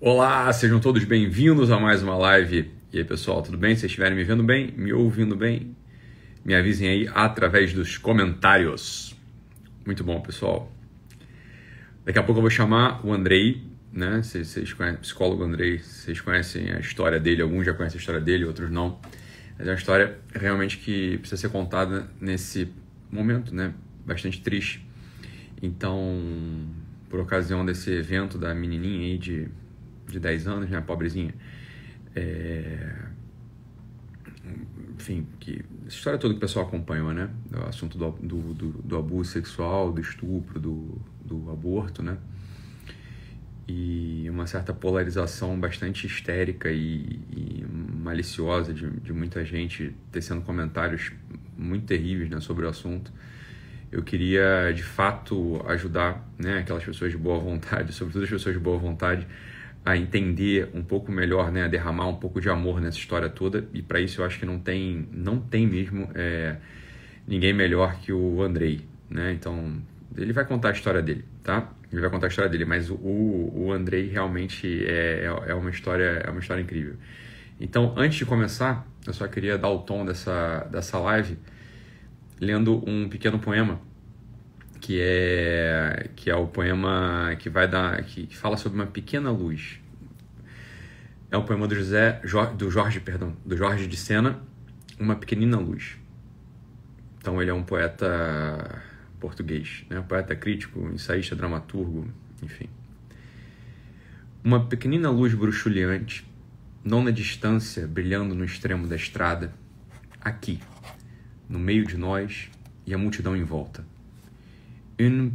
Olá, sejam todos bem-vindos a mais uma live. E aí, pessoal, tudo bem? Se estiverem me vendo bem, me ouvindo bem, me avisem aí através dos comentários. Muito bom, pessoal. Daqui a pouco eu vou chamar o Andrei, né? Vocês, vocês conhecem, psicólogo Andrei, vocês conhecem a história dele, alguns já conhecem a história dele, outros não. Mas é uma história realmente que precisa ser contada nesse momento, né? Bastante triste. Então, por ocasião desse evento da menininha aí de, de 10 anos, né? Pobrezinha. É... Enfim, que essa história toda que o pessoal acompanhou, né? O assunto do, do, do, do abuso sexual, do estupro, do, do aborto, né? e uma certa polarização bastante histérica e, e maliciosa de, de, muita gente tecendo comentários muito terríveis né, sobre o assunto. Eu queria, de fato, ajudar né, aquelas pessoas de boa vontade, sobretudo as pessoas de boa vontade, a entender um pouco melhor, né, a derramar um pouco de amor nessa história toda. E para isso eu acho que não tem, não tem mesmo é, ninguém melhor que o Andrei. Né? Então, ele vai contar a história dele, tá? Ele vai contar a história dele, mas o, o Andrei realmente é, é, é uma história é uma história incrível. Então, antes de começar, eu só queria dar o tom dessa, dessa live lendo um pequeno poema que é que é o poema que vai dar que, que fala sobre uma pequena luz. É um poema do José do Jorge, perdão, do Jorge de Sena, uma pequenina luz. Então ele é um poeta português, né? poeta crítico, ensaísta, dramaturgo, enfim. Uma pequenina luz bruxuleante, não na distância, brilhando no extremo da estrada, aqui, no meio de nós e a multidão em volta. Une,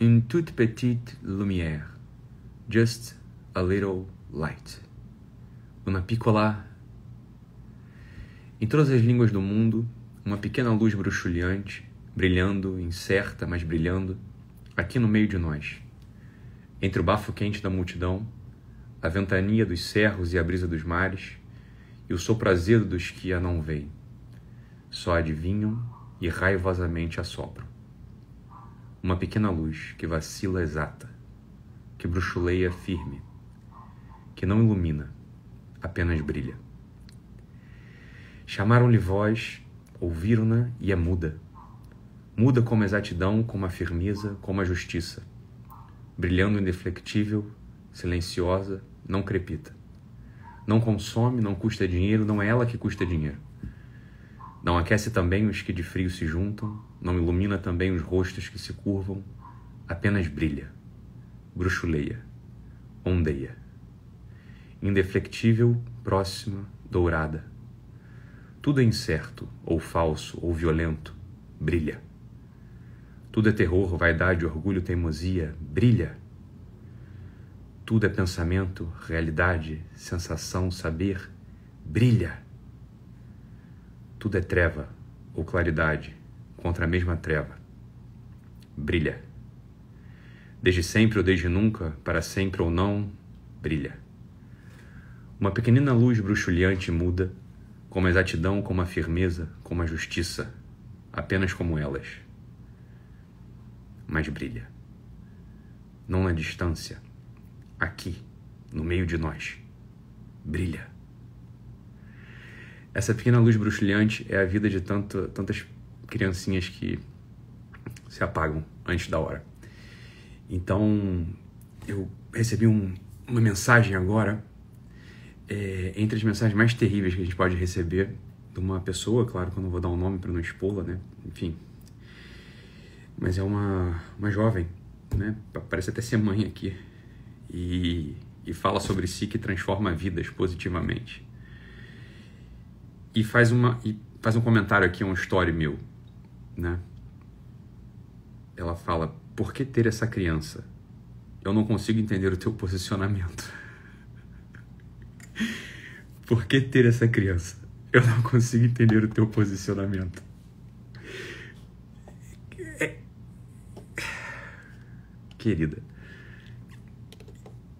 une toute petite lumière, just a little light. Uma piccola. Em todas as línguas do mundo, uma pequena luz bruxuleante brilhando, incerta, mas brilhando, aqui no meio de nós. Entre o bafo quente da multidão, a ventania dos cerros e a brisa dos mares, e o sopro azedo dos que a não veem. Só adivinham e raivosamente assopram. Uma pequena luz que vacila exata, que bruxuleia firme, que não ilumina, apenas brilha. Chamaram-lhe voz, ouviram-na e é muda Muda como a exatidão, como a firmeza, como a justiça. Brilhando indeflectível, silenciosa, não crepita. Não consome, não custa dinheiro, não é ela que custa dinheiro. Não aquece também os que de frio se juntam, não ilumina também os rostos que se curvam, apenas brilha, bruxuleia, ondeia. Indeflectível, próxima, dourada. Tudo é incerto, ou falso, ou violento, brilha. Tudo é terror, vaidade, orgulho, teimosia. Brilha. Tudo é pensamento, realidade, sensação, saber. Brilha. Tudo é treva ou claridade contra a mesma treva. Brilha. Desde sempre ou desde nunca, para sempre ou não, brilha. Uma pequenina luz bruxuleante muda, com a exatidão, com a firmeza, com a justiça, apenas como elas mas brilha. Não na distância, aqui, no meio de nós. Brilha. Essa pequena luz bruxulhante é a vida de tanto, tantas criancinhas que se apagam antes da hora. Então, eu recebi um, uma mensagem agora, é, entre as mensagens mais terríveis que a gente pode receber de uma pessoa, claro que eu não vou dar um nome para não expô-la, né? Enfim, mas é uma, uma jovem, né? Parece até ser mãe aqui. E, e fala sobre si que transforma vidas positivamente. E faz, uma, e faz um comentário aqui, um story meu, né? Ela fala, por que ter essa criança? Eu não consigo entender o teu posicionamento. por que ter essa criança? Eu não consigo entender o teu posicionamento. querida.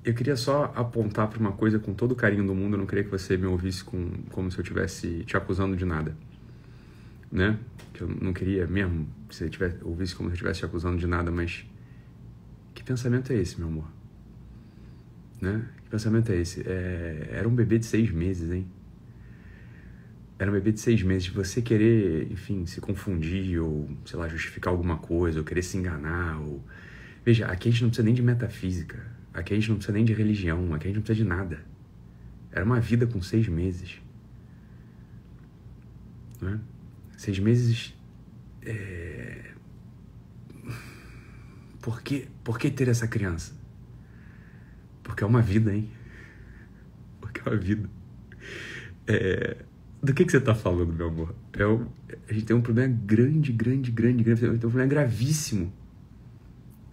Eu queria só apontar para uma coisa com todo o carinho do mundo, eu não queria que você me ouvisse com, como se eu estivesse te acusando de nada. Né? Que eu não queria mesmo que você tivesse, ouvisse como se eu estivesse te acusando de nada, mas que pensamento é esse, meu amor? Né? Que pensamento é esse? É, era um bebê de seis meses, hein? Era um bebê de seis meses. Você querer, enfim, se confundir ou, sei lá, justificar alguma coisa, ou querer se enganar. Ou... Veja, aqui a gente não precisa nem de metafísica. Aqui a gente não precisa nem de religião. Aqui a gente não precisa de nada. Era uma vida com seis meses. Né? Seis meses. É... Por, que, por que ter essa criança? Porque é uma vida, hein? Porque é uma vida. É... Do que, que você está falando, meu amor? É um... A gente tem um problema grande, grande, grande, grande. A gente tem um problema gravíssimo.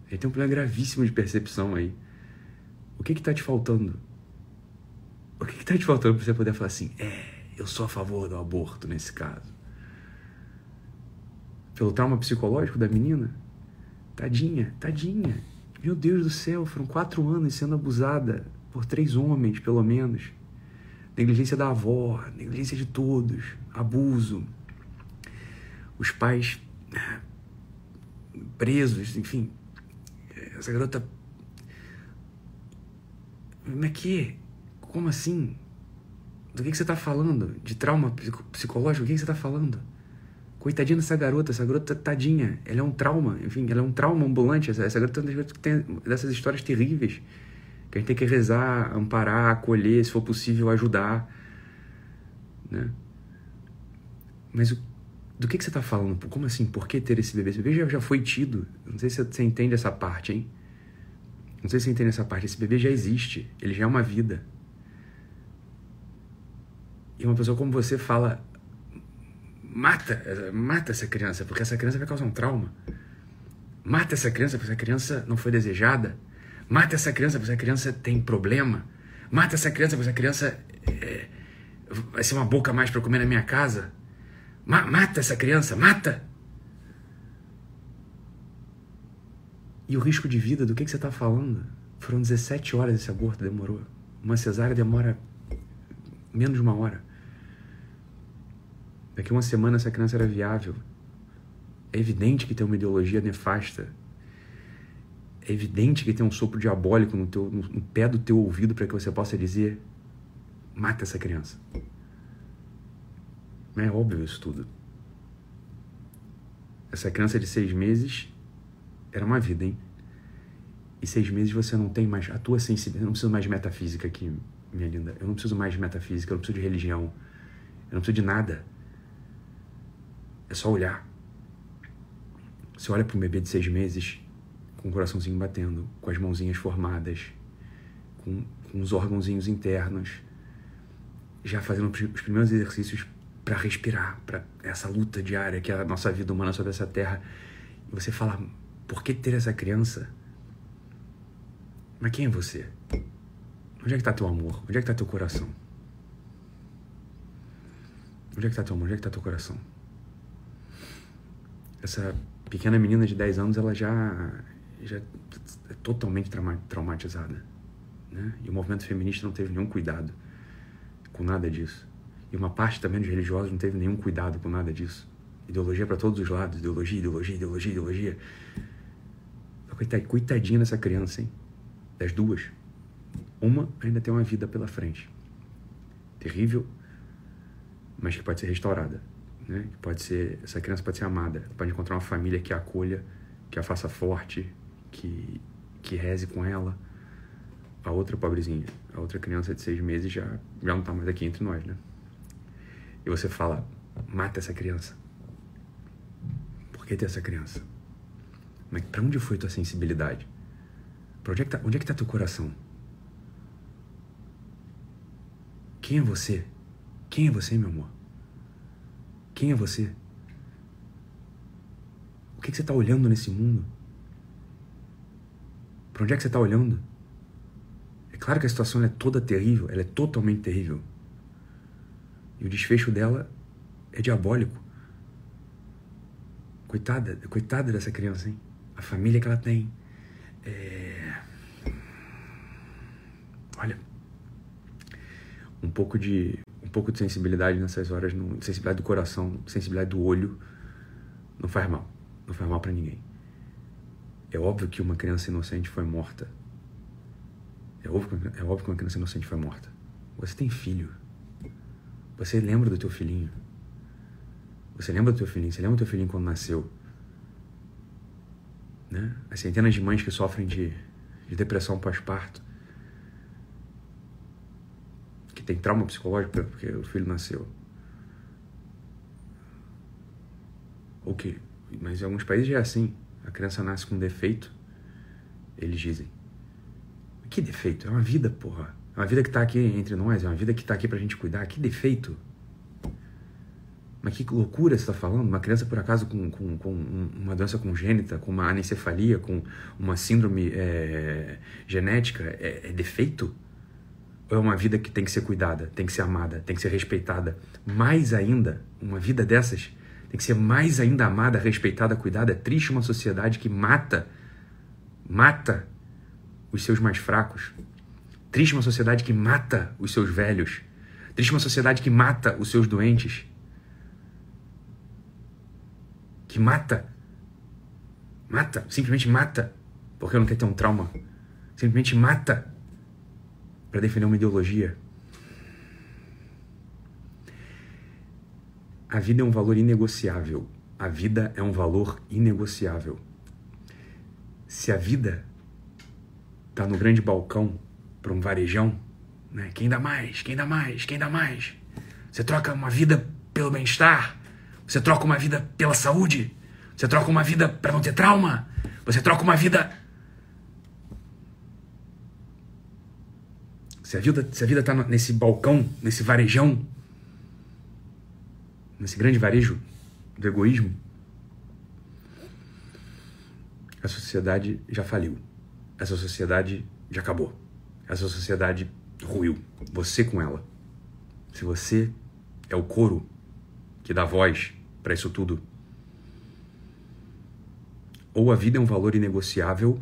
A gente tem um problema gravíssimo de percepção aí. O que está te faltando? O que está te faltando para você poder falar assim? É, eu sou a favor do aborto nesse caso. Pelo trauma psicológico da menina? Tadinha, tadinha. Meu Deus do céu, foram quatro anos sendo abusada por três homens, pelo menos. Negligência da avó, negligência de todos, abuso. Os pais eh, presos, enfim. Essa garota. É que? Como assim? Do que, que você está falando? De trauma psicológico? O que, que você está falando? Coitadinha dessa garota, essa garota tadinha, ela é um trauma, enfim, ela é um trauma ambulante. Essa, essa garota tem dessas histórias terríveis que a gente tem que rezar, amparar, acolher, se for possível, ajudar. Né? Mas o, do que, que você está falando? Como assim? Por que ter esse bebê? Esse bebê já, já foi tido. Não sei se você entende essa parte, hein? Não sei se você entende essa parte. Esse bebê já existe. Ele já é uma vida. E uma pessoa como você fala mata, mata essa criança, porque essa criança vai causar um trauma. Mata essa criança porque essa criança não foi desejada. Mata essa criança porque essa criança tem problema. Mata essa criança porque essa criança é, vai ser uma boca mais para comer na minha casa. Ma mata essa criança, mata! E o risco de vida, do que, que você está falando? Foram 17 horas esse aborto, demorou. Uma cesárea demora menos de uma hora. Daqui uma semana essa criança era viável. É evidente que tem uma ideologia nefasta. É evidente que tem um sopro diabólico no, teu, no, no pé do teu ouvido para que você possa dizer: mata essa criança. É óbvio isso tudo. Essa criança de seis meses era uma vida, hein? E seis meses você não tem mais a tua sensibilidade. Eu não preciso mais de metafísica aqui, minha linda. Eu não preciso mais de metafísica, eu não preciso de religião. Eu não preciso de nada. É só olhar. Você olha para um bebê de seis meses com o coraçãozinho batendo, com as mãozinhas formadas, com, com os órgãozinhos internos, já fazendo os primeiros exercícios para respirar, para essa luta diária que é a nossa vida humana sobre essa terra. E você fala, por que ter essa criança? Mas quem é você? Onde é que está teu amor? Onde é que está teu coração? Onde é que está teu amor? Onde é que está teu coração? essa pequena menina de 10 anos, ela já, já é totalmente trauma, traumatizada. Né? E o movimento feminista não teve nenhum cuidado com nada disso. E uma parte também dos religiosos não teve nenhum cuidado com nada disso. Ideologia para todos os lados, ideologia, ideologia, ideologia, ideologia. Coitadinha dessa criança, hein? Das duas. Uma ainda tem uma vida pela frente. Terrível, mas que pode ser restaurada né? Pode ser essa criança pode ser amada, pode encontrar uma família que a acolha, que a faça forte, que que reze com ela. A outra pobrezinha, a outra criança de seis meses já já não está mais aqui entre nós, né? E você fala, mata essa criança. Por que ter essa criança? Mas para onde foi tua sensibilidade? Pra onde é que tá, onde é que tá teu coração? Quem é você? Quem é você, meu amor? Quem é você? O que, que você está olhando nesse mundo? Para onde é que você está olhando? É claro que a situação é toda terrível, ela é totalmente terrível. E o desfecho dela é diabólico. Coitada, coitada dessa criança, hein? Família que ela tem. É... Olha, um pouco de pouco de sensibilidade nessas horas, não, sensibilidade do coração, sensibilidade do olho, não faz mal. Não faz mal para ninguém. É óbvio que uma criança inocente foi morta. É óbvio, é óbvio que uma criança inocente foi morta. Você tem filho. Você lembra do teu filhinho. Você lembra do teu filhinho. Você lembra do teu filhinho quando nasceu. Né? As centenas de mães que sofrem de, de depressão pós-parto. Que tem trauma psicológico porque o filho nasceu. O que? Mas em alguns países é assim. A criança nasce com defeito. Eles dizem. Que defeito? É uma vida, porra. É uma vida que está aqui entre nós, é uma vida que está aqui para a gente cuidar. Que defeito? Mas que loucura você está falando? Uma criança, por acaso, com, com, com, uma doença congênita, com uma anencefalia, com uma síndrome é, genética, é, é defeito? Ou é uma vida que tem que ser cuidada, tem que ser amada, tem que ser respeitada? Mais ainda, uma vida dessas tem que ser mais ainda amada, respeitada, cuidada. É triste uma sociedade que mata, mata os seus mais fracos. Triste uma sociedade que mata os seus velhos. Triste uma sociedade que mata os seus doentes. Que mata. Mata. Simplesmente mata. Porque não quer ter um trauma. Simplesmente mata. Para defender uma ideologia. A vida é um valor inegociável. A vida é um valor inegociável. Se a vida tá no grande balcão para um varejão, né? Quem dá mais? Quem dá mais? Quem dá mais? Você troca uma vida pelo bem-estar? Você troca uma vida pela saúde? Você troca uma vida para não ter trauma? Você troca uma vida Se a vida, se a vida tá nesse balcão, nesse varejão, nesse grande varejo do egoísmo, a sociedade já faliu essa sociedade já acabou. Essa sociedade ruiu. Você com ela. Se você é o coro que dá voz para isso tudo, ou a vida é um valor inegociável,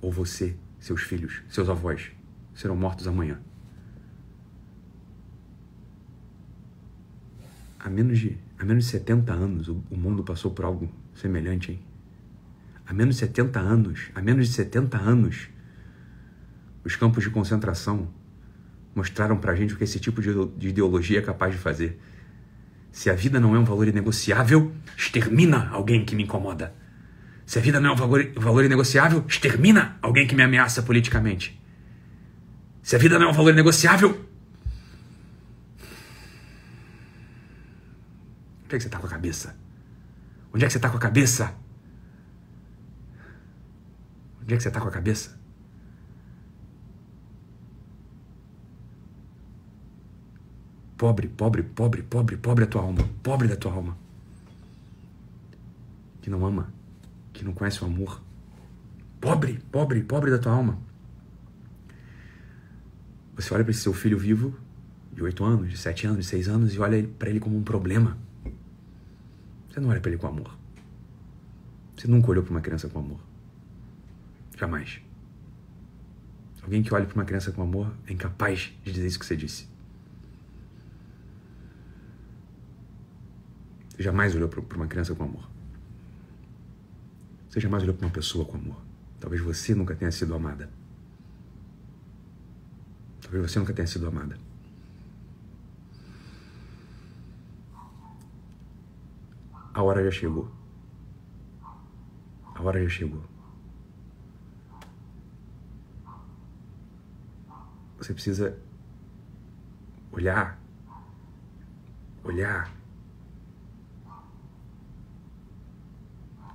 ou você, seus filhos, seus avós serão mortos amanhã. Há menos de, há menos de 70 anos o, o mundo passou por algo semelhante, hein? há menos de 70 anos, há menos de 70 anos, os campos de concentração mostraram para a gente o que esse tipo de ideologia é capaz de fazer. Se a vida não é um valor inegociável, extermina alguém que me incomoda. Se a vida não é um valor, valor inegociável, extermina alguém que me ameaça politicamente. Se a vida não é um valor inegociável. Onde é que você está com a cabeça? Onde é que você está com a cabeça? Onde é que você está com a cabeça? Pobre, pobre, pobre, pobre, pobre a tua alma. Pobre da tua alma. Que não ama, que não conhece o amor. Pobre, pobre, pobre da tua alma. Você olha para esse seu filho vivo, de 8 anos, de 7 anos, de 6 anos, e olha para ele como um problema. Você não olha para ele com amor. Você nunca olhou para uma criança com amor. Jamais. Alguém que olha para uma criança com amor é incapaz de dizer isso que você disse. Você jamais olhou para uma criança com amor. Você jamais olhou para uma pessoa com amor. Talvez você nunca tenha sido amada. Talvez você nunca tenha sido amada. A hora já chegou. A hora já chegou. Você precisa olhar, olhar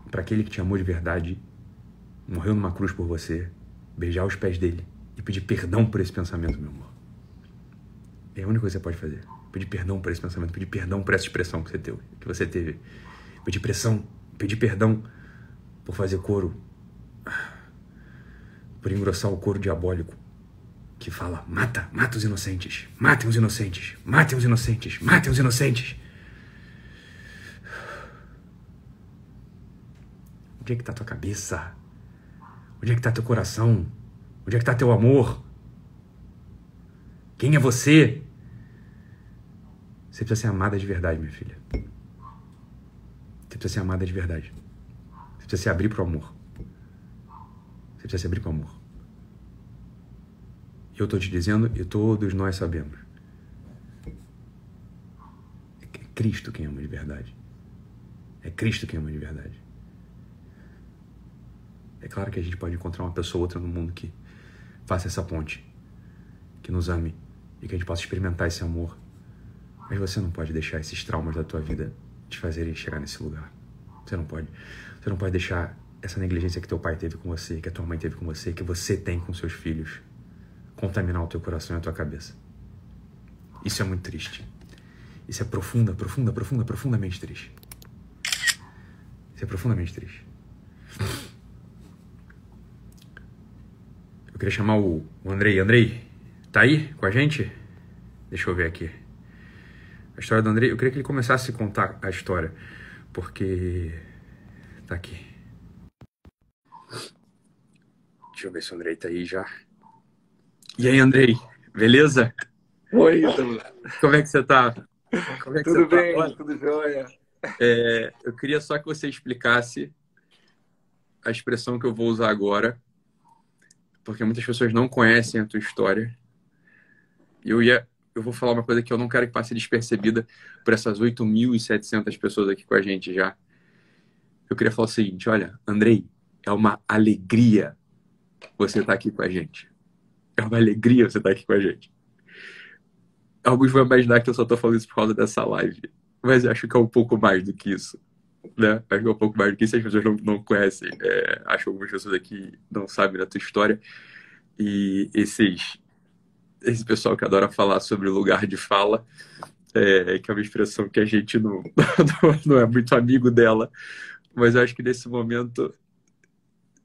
para aquele que te amou de verdade, morreu numa cruz por você, beijar os pés dele e pedir perdão por esse pensamento, meu amor. É a única coisa que você pode fazer. Pedir perdão por esse pensamento, pedir perdão por essa expressão que você teve, que você teve. Pedir pressão, pedir perdão por fazer coro, por engrossar o coro diabólico que fala: mata, mata os inocentes, matem os inocentes, matem os inocentes, matem os inocentes. Onde é que está tua cabeça? Onde é que está teu coração? Onde é que está teu amor? Quem é você? Você precisa ser amada de verdade, minha filha. Você precisa ser amada de verdade. Você precisa se abrir para o amor. Você precisa se abrir para o amor. Eu estou te dizendo, e todos nós sabemos. É Cristo quem ama de verdade. É Cristo quem ama de verdade. É claro que a gente pode encontrar uma pessoa ou outra no mundo que faça essa ponte, que nos ame e que a gente possa experimentar esse amor. Mas você não pode deixar esses traumas da tua vida te fazerem chegar nesse lugar. Você não pode. Você não pode deixar essa negligência que teu pai teve com você, que a tua mãe teve com você, que você tem com seus filhos, contaminar o teu coração e a tua cabeça. Isso é muito triste. Isso é profunda, profunda, profunda, profundamente triste. Isso é profundamente triste. Eu queria chamar o, o Andrei. Andrei, tá aí com a gente? Deixa eu ver aqui. A história do Andrei, eu queria que ele começasse a contar a história, porque tá aqui. Deixa eu ver se o Andrei tá aí já. E aí, Andrei, beleza? Oi, Ítalo. Como é que você tá? É que tudo você tá? bem, tá? tudo jóia. É, eu queria só que você explicasse a expressão que eu vou usar agora, porque muitas pessoas não conhecem a tua história. Eu ia, eu vou falar uma coisa que eu não quero que passe despercebida por essas 8.700 pessoas aqui com a gente já. Eu queria falar o seguinte, olha, Andrei, é uma alegria você estar aqui com a gente. É uma alegria você estar aqui com a gente. Alguns vão imaginar que eu só estou falando isso por causa dessa live, mas eu acho que é um pouco mais do que isso. Né? Acho que é um pouco mais do que isso. As pessoas não, não conhecem. É, acho que algumas pessoas aqui não sabem da tua história. E esses, esse pessoal que adora falar sobre o lugar de fala, é, que é uma expressão que a gente não, não é muito amigo dela, mas eu acho que nesse momento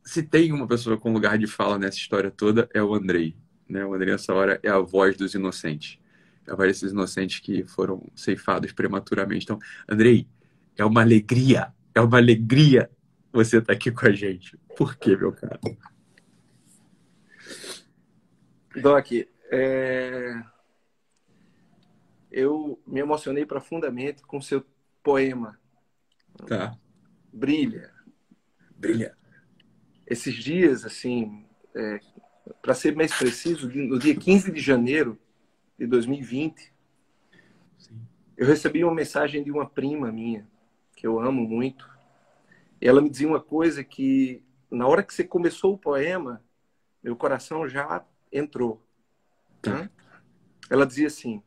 se tem uma pessoa com lugar de fala nessa história toda, é o Andrei. Né? O Andrei, nessa hora, é a voz dos inocentes. É a voz desses inocentes que foram ceifados prematuramente. Então, Andrei, é uma alegria, é uma alegria você estar tá aqui com a gente. Por quê, meu caro? Doc, é... eu me emocionei profundamente com seu poema. Tá. Brilha. Brilha esses dias, assim, é, para ser mais preciso, no dia 15 de janeiro de 2020, Sim. eu recebi uma mensagem de uma prima minha, que eu amo muito. Ela me dizia uma coisa que, na hora que você começou o poema, meu coração já entrou. Né? Ela dizia assim: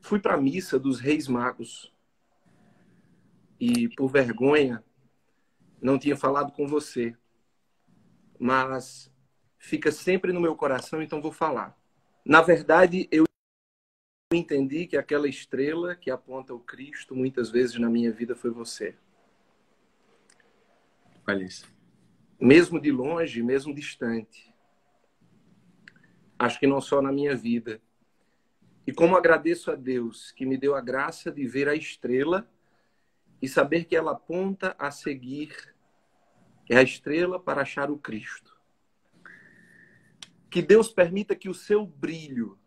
Fui para a missa dos Reis Magos e, por vergonha, não tinha falado com você, mas fica sempre no meu coração, então vou falar. Na verdade, eu entendi que aquela estrela que aponta o Cristo muitas vezes na minha vida foi você. Olha isso. Mesmo de longe, mesmo distante. Acho que não só na minha vida. E como agradeço a Deus que me deu a graça de ver a estrela e saber que ela aponta a seguir é a estrela para achar o Cristo. Que Deus permita que o seu brilho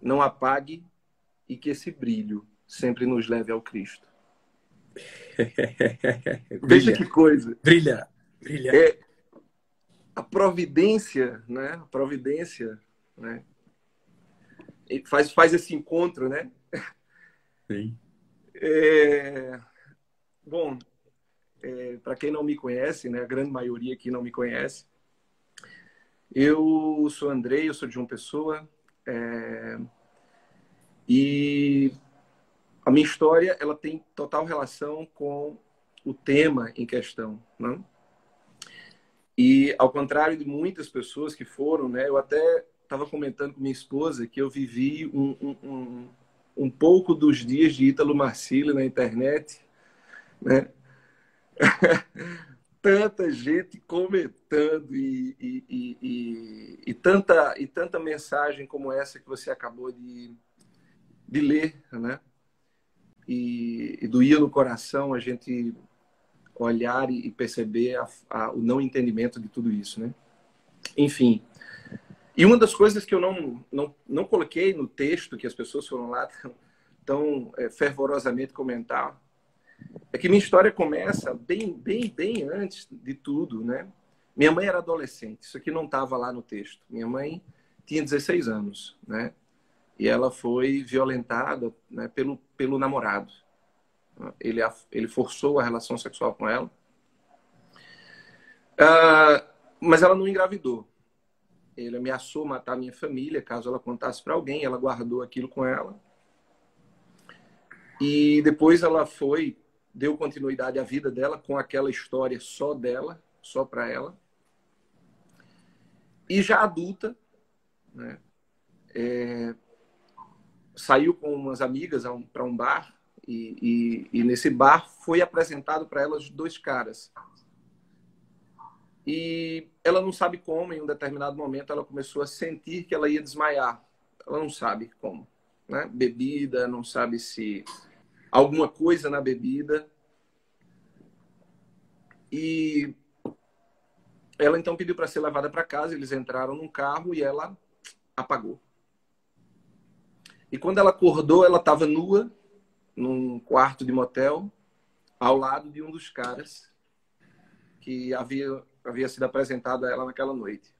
não apague e que esse brilho sempre nos leve ao Cristo. Veja que coisa. Brilha, brilha. É a providência, né? A providência, né? E faz, faz esse encontro, né? Sim. É... Bom, é, para quem não me conhece, né, a grande maioria aqui não me conhece, eu sou Andrei, eu sou de uma pessoa é, e a minha história ela tem total relação com o tema em questão, né? E ao contrário de muitas pessoas que foram, né, eu até estava comentando com minha esposa que eu vivi um, um, um, um pouco dos dias de Ítalo Marcílio na internet, né? tanta gente comentando e, e, e, e, tanta, e tanta mensagem como essa que você acabou de, de ler, né? E, e doía no coração a gente olhar e perceber a, a, o não entendimento de tudo isso, né? Enfim. E uma das coisas que eu não, não, não coloquei no texto, que as pessoas foram lá tão, tão é, fervorosamente comentar, é que minha história começa bem, bem, bem antes de tudo, né? Minha mãe era adolescente, isso aqui não estava lá no texto. Minha mãe tinha 16 anos, né? E ela foi violentada né, pelo, pelo namorado. Ele, ele forçou a relação sexual com ela. Uh, mas ela não engravidou. Ele ameaçou matar minha família caso ela contasse para alguém. Ela guardou aquilo com ela. E depois ela foi, deu continuidade à vida dela com aquela história só dela, só para ela. E já adulta, né, é, saiu com umas amigas um, para um bar e, e, e, nesse bar foi apresentado para elas dois caras. E ela não sabe como, em um determinado momento, ela começou a sentir que ela ia desmaiar. Ela não sabe como. Né? Bebida, não sabe se alguma coisa na bebida. E ela então pediu para ser levada para casa, eles entraram num carro e ela apagou. E quando ela acordou, ela estava nua num quarto de motel ao lado de um dos caras que havia havia sido apresentado a ela naquela noite.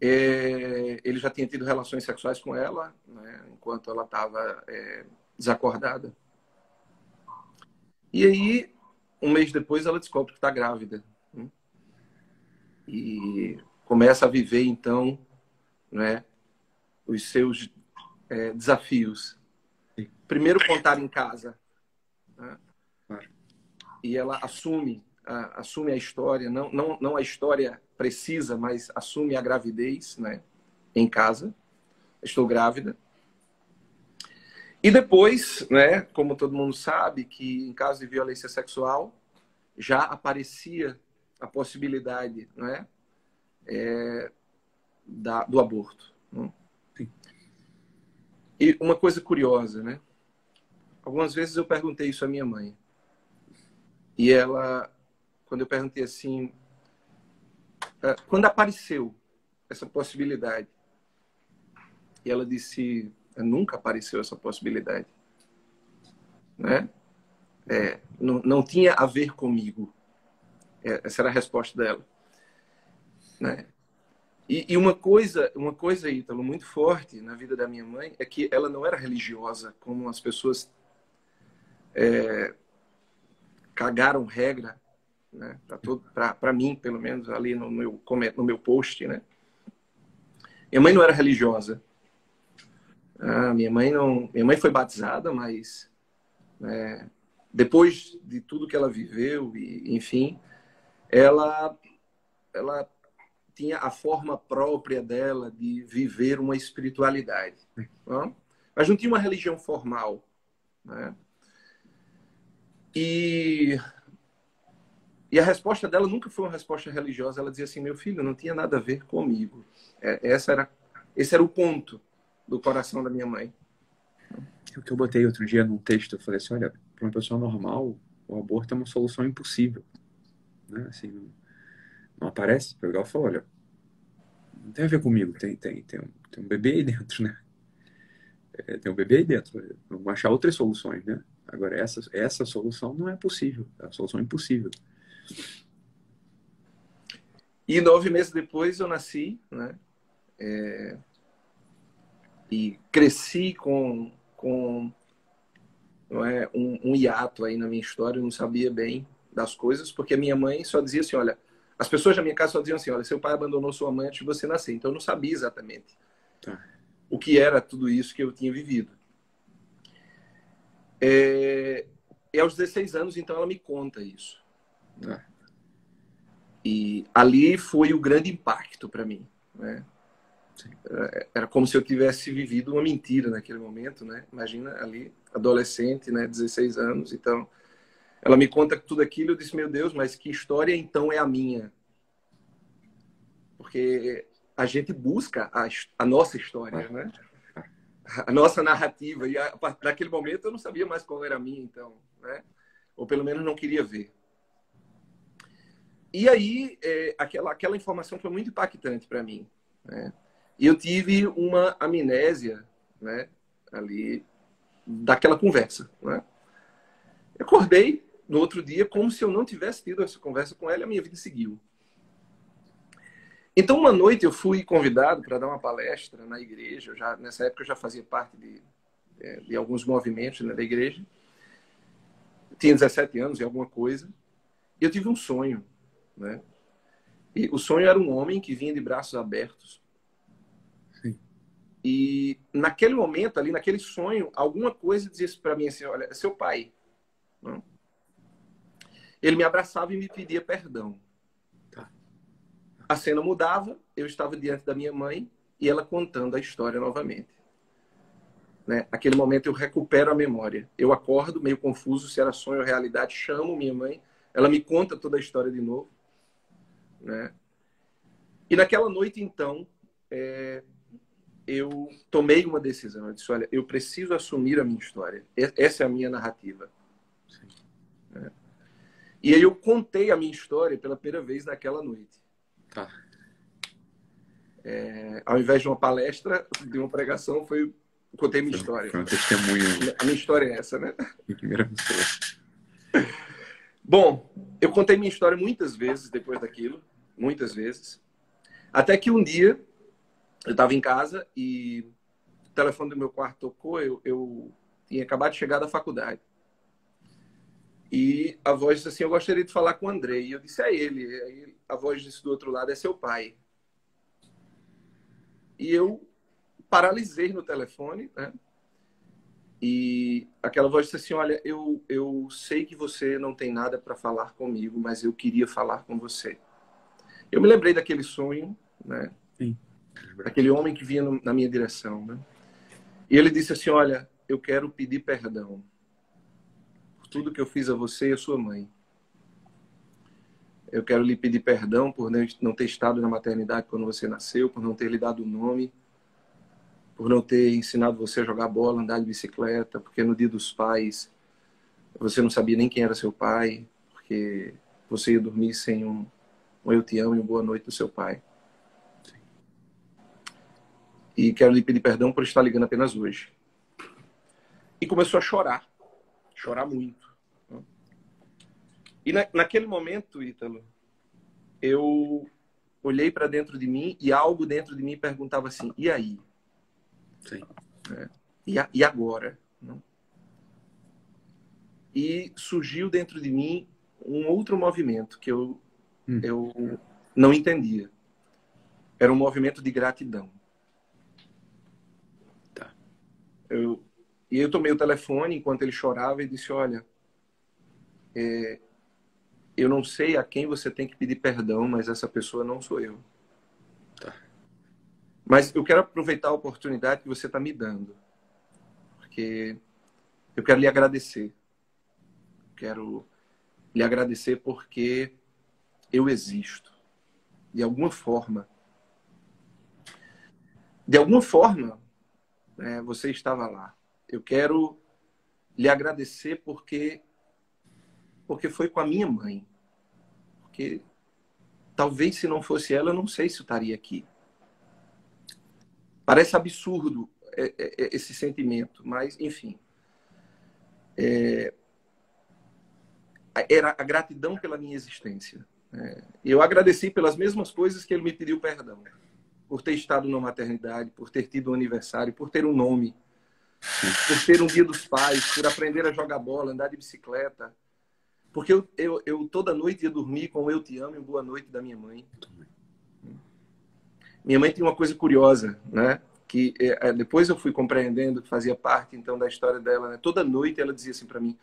É, ele já tinha tido relações sexuais com ela, né, enquanto ela estava é, desacordada. E aí, um mês depois, ela descobre que está grávida. Hum. E começa a viver, então, né, os seus é, desafios. Primeiro, contar em casa. Né? E ela assume, a, assume a história, não, não, não a história precisa, mas assume a gravidez né, em casa. Estou grávida. E depois, né, como todo mundo sabe, que em caso de violência sexual já aparecia a possibilidade né, é, da, do aborto. Né? E uma coisa curiosa, né? Algumas vezes eu perguntei isso à minha mãe. E ela, quando eu perguntei assim, quando apareceu essa possibilidade? E ela disse, nunca apareceu essa possibilidade. Né? É, não, não tinha a ver comigo. É, essa era a resposta dela. Né? E, e, uma coisa, uma coisa, Ítalo, muito forte na vida da minha mãe é que ela não era religiosa, como as pessoas é, cagaram regra né? Para mim, pelo menos, ali no meu, no meu post, né? Minha mãe não era religiosa. Ah, minha mãe não, minha mãe foi batizada, mas né, depois de tudo que ela viveu e, enfim, ela, ela tinha a forma própria dela de viver uma espiritualidade, não? mas não tinha uma religião formal, né? E e a resposta dela nunca foi uma resposta religiosa. Ela dizia assim: meu filho, não tinha nada a ver comigo. É, essa era, esse era o ponto do coração da minha mãe. O que eu botei outro dia num texto, eu falei assim: olha, para uma pessoa normal, o aborto é uma solução impossível. Né? Assim, não, aparece. O legal falou: olha, não tem a ver comigo, tem, tem, tem, um, tem um bebê aí dentro, né? É, tem um bebê aí dentro. Vamos achar outras soluções, né? Agora, essa, essa solução não é possível. É a solução impossível. E nove meses depois eu nasci, né? É... E cresci com, com não é, um, um hiato aí na minha história, eu não sabia bem das coisas, porque a minha mãe só dizia assim, olha, as pessoas da minha casa só diziam assim, olha, seu pai abandonou sua mãe antes de você nascer, então eu não sabia exatamente tá. o que era tudo isso que eu tinha vivido. É... E aos 16 anos, então, ela me conta isso. Né? E ali foi o grande impacto para mim. Né? Era como se eu tivesse vivido uma mentira naquele momento, né? Imagina ali, adolescente, né? 16 anos. Então, ela me conta tudo aquilo. Eu disse, meu Deus, mas que história então é a minha? Porque a gente busca a, a nossa história, né? A nossa narrativa. E a, naquele momento eu não sabia mais qual era a minha, então, né? Ou pelo menos não queria ver. E aí, é, aquela, aquela informação foi muito impactante para mim. Né? Eu tive uma amnésia né, ali daquela conversa. Né? Acordei no outro dia como se eu não tivesse tido essa conversa com ela e a minha vida seguiu. Então, uma noite eu fui convidado para dar uma palestra na igreja. Eu já, nessa época eu já fazia parte de, é, de alguns movimentos né, da igreja. Eu tinha 17 anos e alguma coisa. E eu tive um sonho. Né? E o sonho era um homem que vinha de braços abertos. Sim. E naquele momento, ali, naquele sonho, alguma coisa dizia para mim assim: olha, é seu pai. Não? Ele me abraçava e me pedia perdão. A cena mudava, eu estava diante da minha mãe e ela contando a história novamente. Né? Aquele momento eu recupero a memória. Eu acordo meio confuso se era sonho ou realidade, chamo minha mãe, ela me conta toda a história de novo. Né? E naquela noite, então, é, eu tomei uma decisão. Eu disse: olha, eu preciso assumir a minha história. Essa é a minha narrativa. Né? E aí eu contei a minha história pela primeira vez naquela noite. Tá. É, ao invés de uma palestra, de uma pregação, foi contei minha história. Foi um testemunho. A minha história é essa, né? Bom, eu contei minha história muitas vezes depois daquilo, muitas vezes. Até que um dia eu estava em casa e o telefone do meu quarto tocou, eu, eu tinha acabado de chegar da faculdade. E a voz disse assim: Eu gostaria de falar com o Andrei. E eu disse: É ele. Aí a voz disse do outro lado: É seu pai. E eu paralisei no telefone, né? E aquela voz disse assim: Olha, eu, eu sei que você não tem nada para falar comigo, mas eu queria falar com você. Eu me lembrei daquele sonho, né? Sim. Aquele homem que vinha no, na minha direção, né? E ele disse assim: Olha, eu quero pedir perdão tudo que eu fiz a você e a sua mãe. Eu quero lhe pedir perdão por não ter estado na maternidade quando você nasceu, por não ter lhe dado o nome, por não ter ensinado você a jogar bola, andar de bicicleta, porque no dia dos pais você não sabia nem quem era seu pai, porque você ia dormir sem um, um eu te amo e uma boa noite do seu pai. E quero lhe pedir perdão por estar ligando apenas hoje. E começou a chorar chorar muito. E na, naquele momento, Ítalo, eu olhei para dentro de mim e algo dentro de mim perguntava assim: e aí? Sim. É, e, a, e, agora? Não? E surgiu dentro de mim um outro movimento que eu, hum. eu não entendia. Era um movimento de gratidão. Tá. Eu, e eu tomei o telefone enquanto ele chorava e disse: Olha, é, eu não sei a quem você tem que pedir perdão, mas essa pessoa não sou eu. Tá. Mas eu quero aproveitar a oportunidade que você está me dando, porque eu quero lhe agradecer. Quero lhe agradecer porque eu existo. De alguma forma. De alguma forma, é, você estava lá. Eu quero lhe agradecer porque porque foi com a minha mãe. Porque talvez se não fosse ela, eu não sei se eu estaria aqui. Parece absurdo é, é, é, esse sentimento, mas enfim. É, era a gratidão pela minha existência. É, eu agradeci pelas mesmas coisas que ele me pediu perdão. Por ter estado na maternidade, por ter tido um aniversário, por ter um nome por ter um dia dos pais, por aprender a jogar bola, andar de bicicleta. Porque eu, eu, eu toda noite ia dormir com Eu Te Amo e Boa Noite da minha mãe. Minha mãe tinha uma coisa curiosa, né? Que é, é, depois eu fui compreendendo que fazia parte então da história dela. Né? Toda noite ela dizia assim para mim: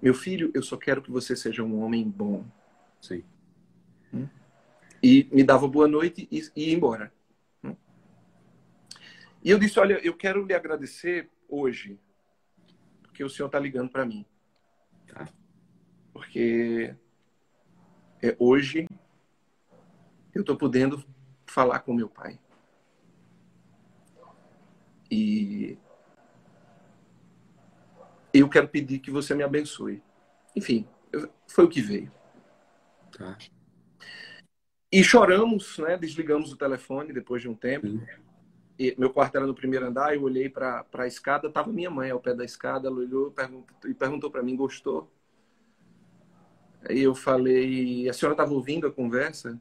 Meu filho, eu só quero que você seja um homem bom. Sim. E me dava boa noite e, e ia embora. E eu disse: Olha, eu quero lhe agradecer hoje, porque o Senhor está ligando para mim. Tá? Porque é, hoje eu estou podendo falar com meu pai. E eu quero pedir que você me abençoe. Enfim, foi o que veio. Tá. E choramos, né? Desligamos o telefone depois de um tempo. Sim e meu quarto era no primeiro andar, eu olhei para a escada, tava minha mãe ao pé da escada, ela olhou perguntou, e perguntou para mim, gostou? Aí eu falei, a senhora estava ouvindo a conversa?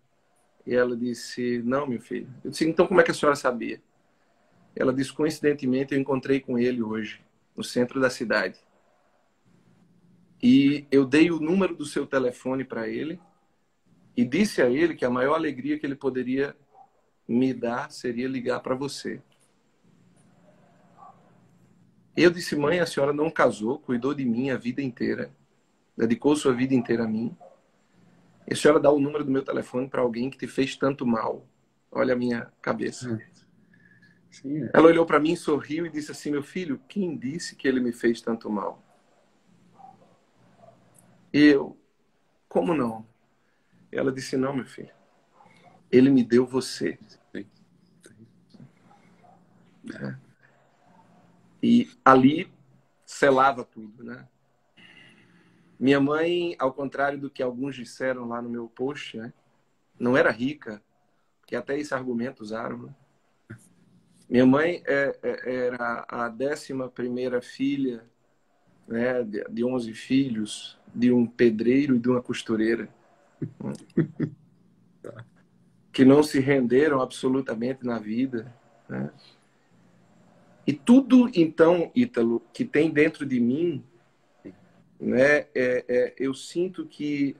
E ela disse, não, meu filho. Eu disse, então como é que a senhora sabia? Ela disse, coincidentemente, eu encontrei com ele hoje, no centro da cidade. E eu dei o número do seu telefone para ele e disse a ele que a maior alegria que ele poderia me dar seria ligar para você. Eu disse, mãe, a senhora não casou, cuidou de mim a vida inteira, dedicou sua vida inteira a mim. E a senhora dá o número do meu telefone para alguém que te fez tanto mal. Olha a minha cabeça. Sim, é. Ela olhou para mim, sorriu e disse assim: Meu filho, quem disse que ele me fez tanto mal? E eu, como não? Ela disse: Não, meu filho, ele me deu você. É. E ali selava tudo, né? Minha mãe, ao contrário do que alguns disseram lá no meu post, né? não era rica, que até esse argumento usaram. Né? Minha mãe é, é, era a décima primeira filha né, de, de 11 filhos, de um pedreiro e de uma costureira. Tá. que não se renderam absolutamente na vida. Né? E tudo, então, Ítalo, que tem dentro de mim, né, é, é, eu sinto que,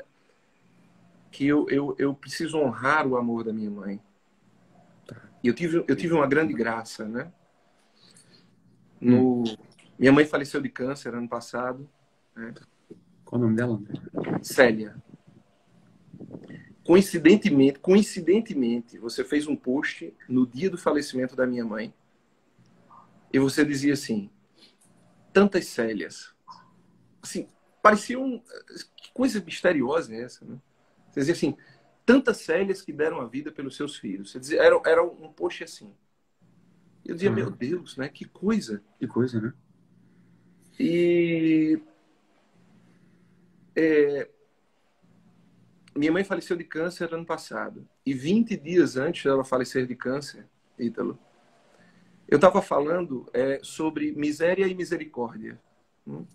que eu, eu, eu preciso honrar o amor da minha mãe. E eu tive, eu tive uma grande graça, né? No, minha mãe faleceu de câncer ano passado. Né? Qual o nome dela? Célia. Coincidentemente, coincidentemente, você fez um post no dia do falecimento da minha mãe e você dizia assim, tantas Célias. Assim, parecia um... Que coisa misteriosa é essa, né? Você dizia assim, tantas Célias que deram a vida pelos seus filhos. Você dizia, era, era um post assim. Eu dizia, uhum. meu Deus, né? Que coisa. Que coisa, né? E... É, minha mãe faleceu de câncer ano passado. E 20 dias antes dela falecer de câncer, Ítalo, eu estava falando é, sobre miséria e misericórdia. Hum?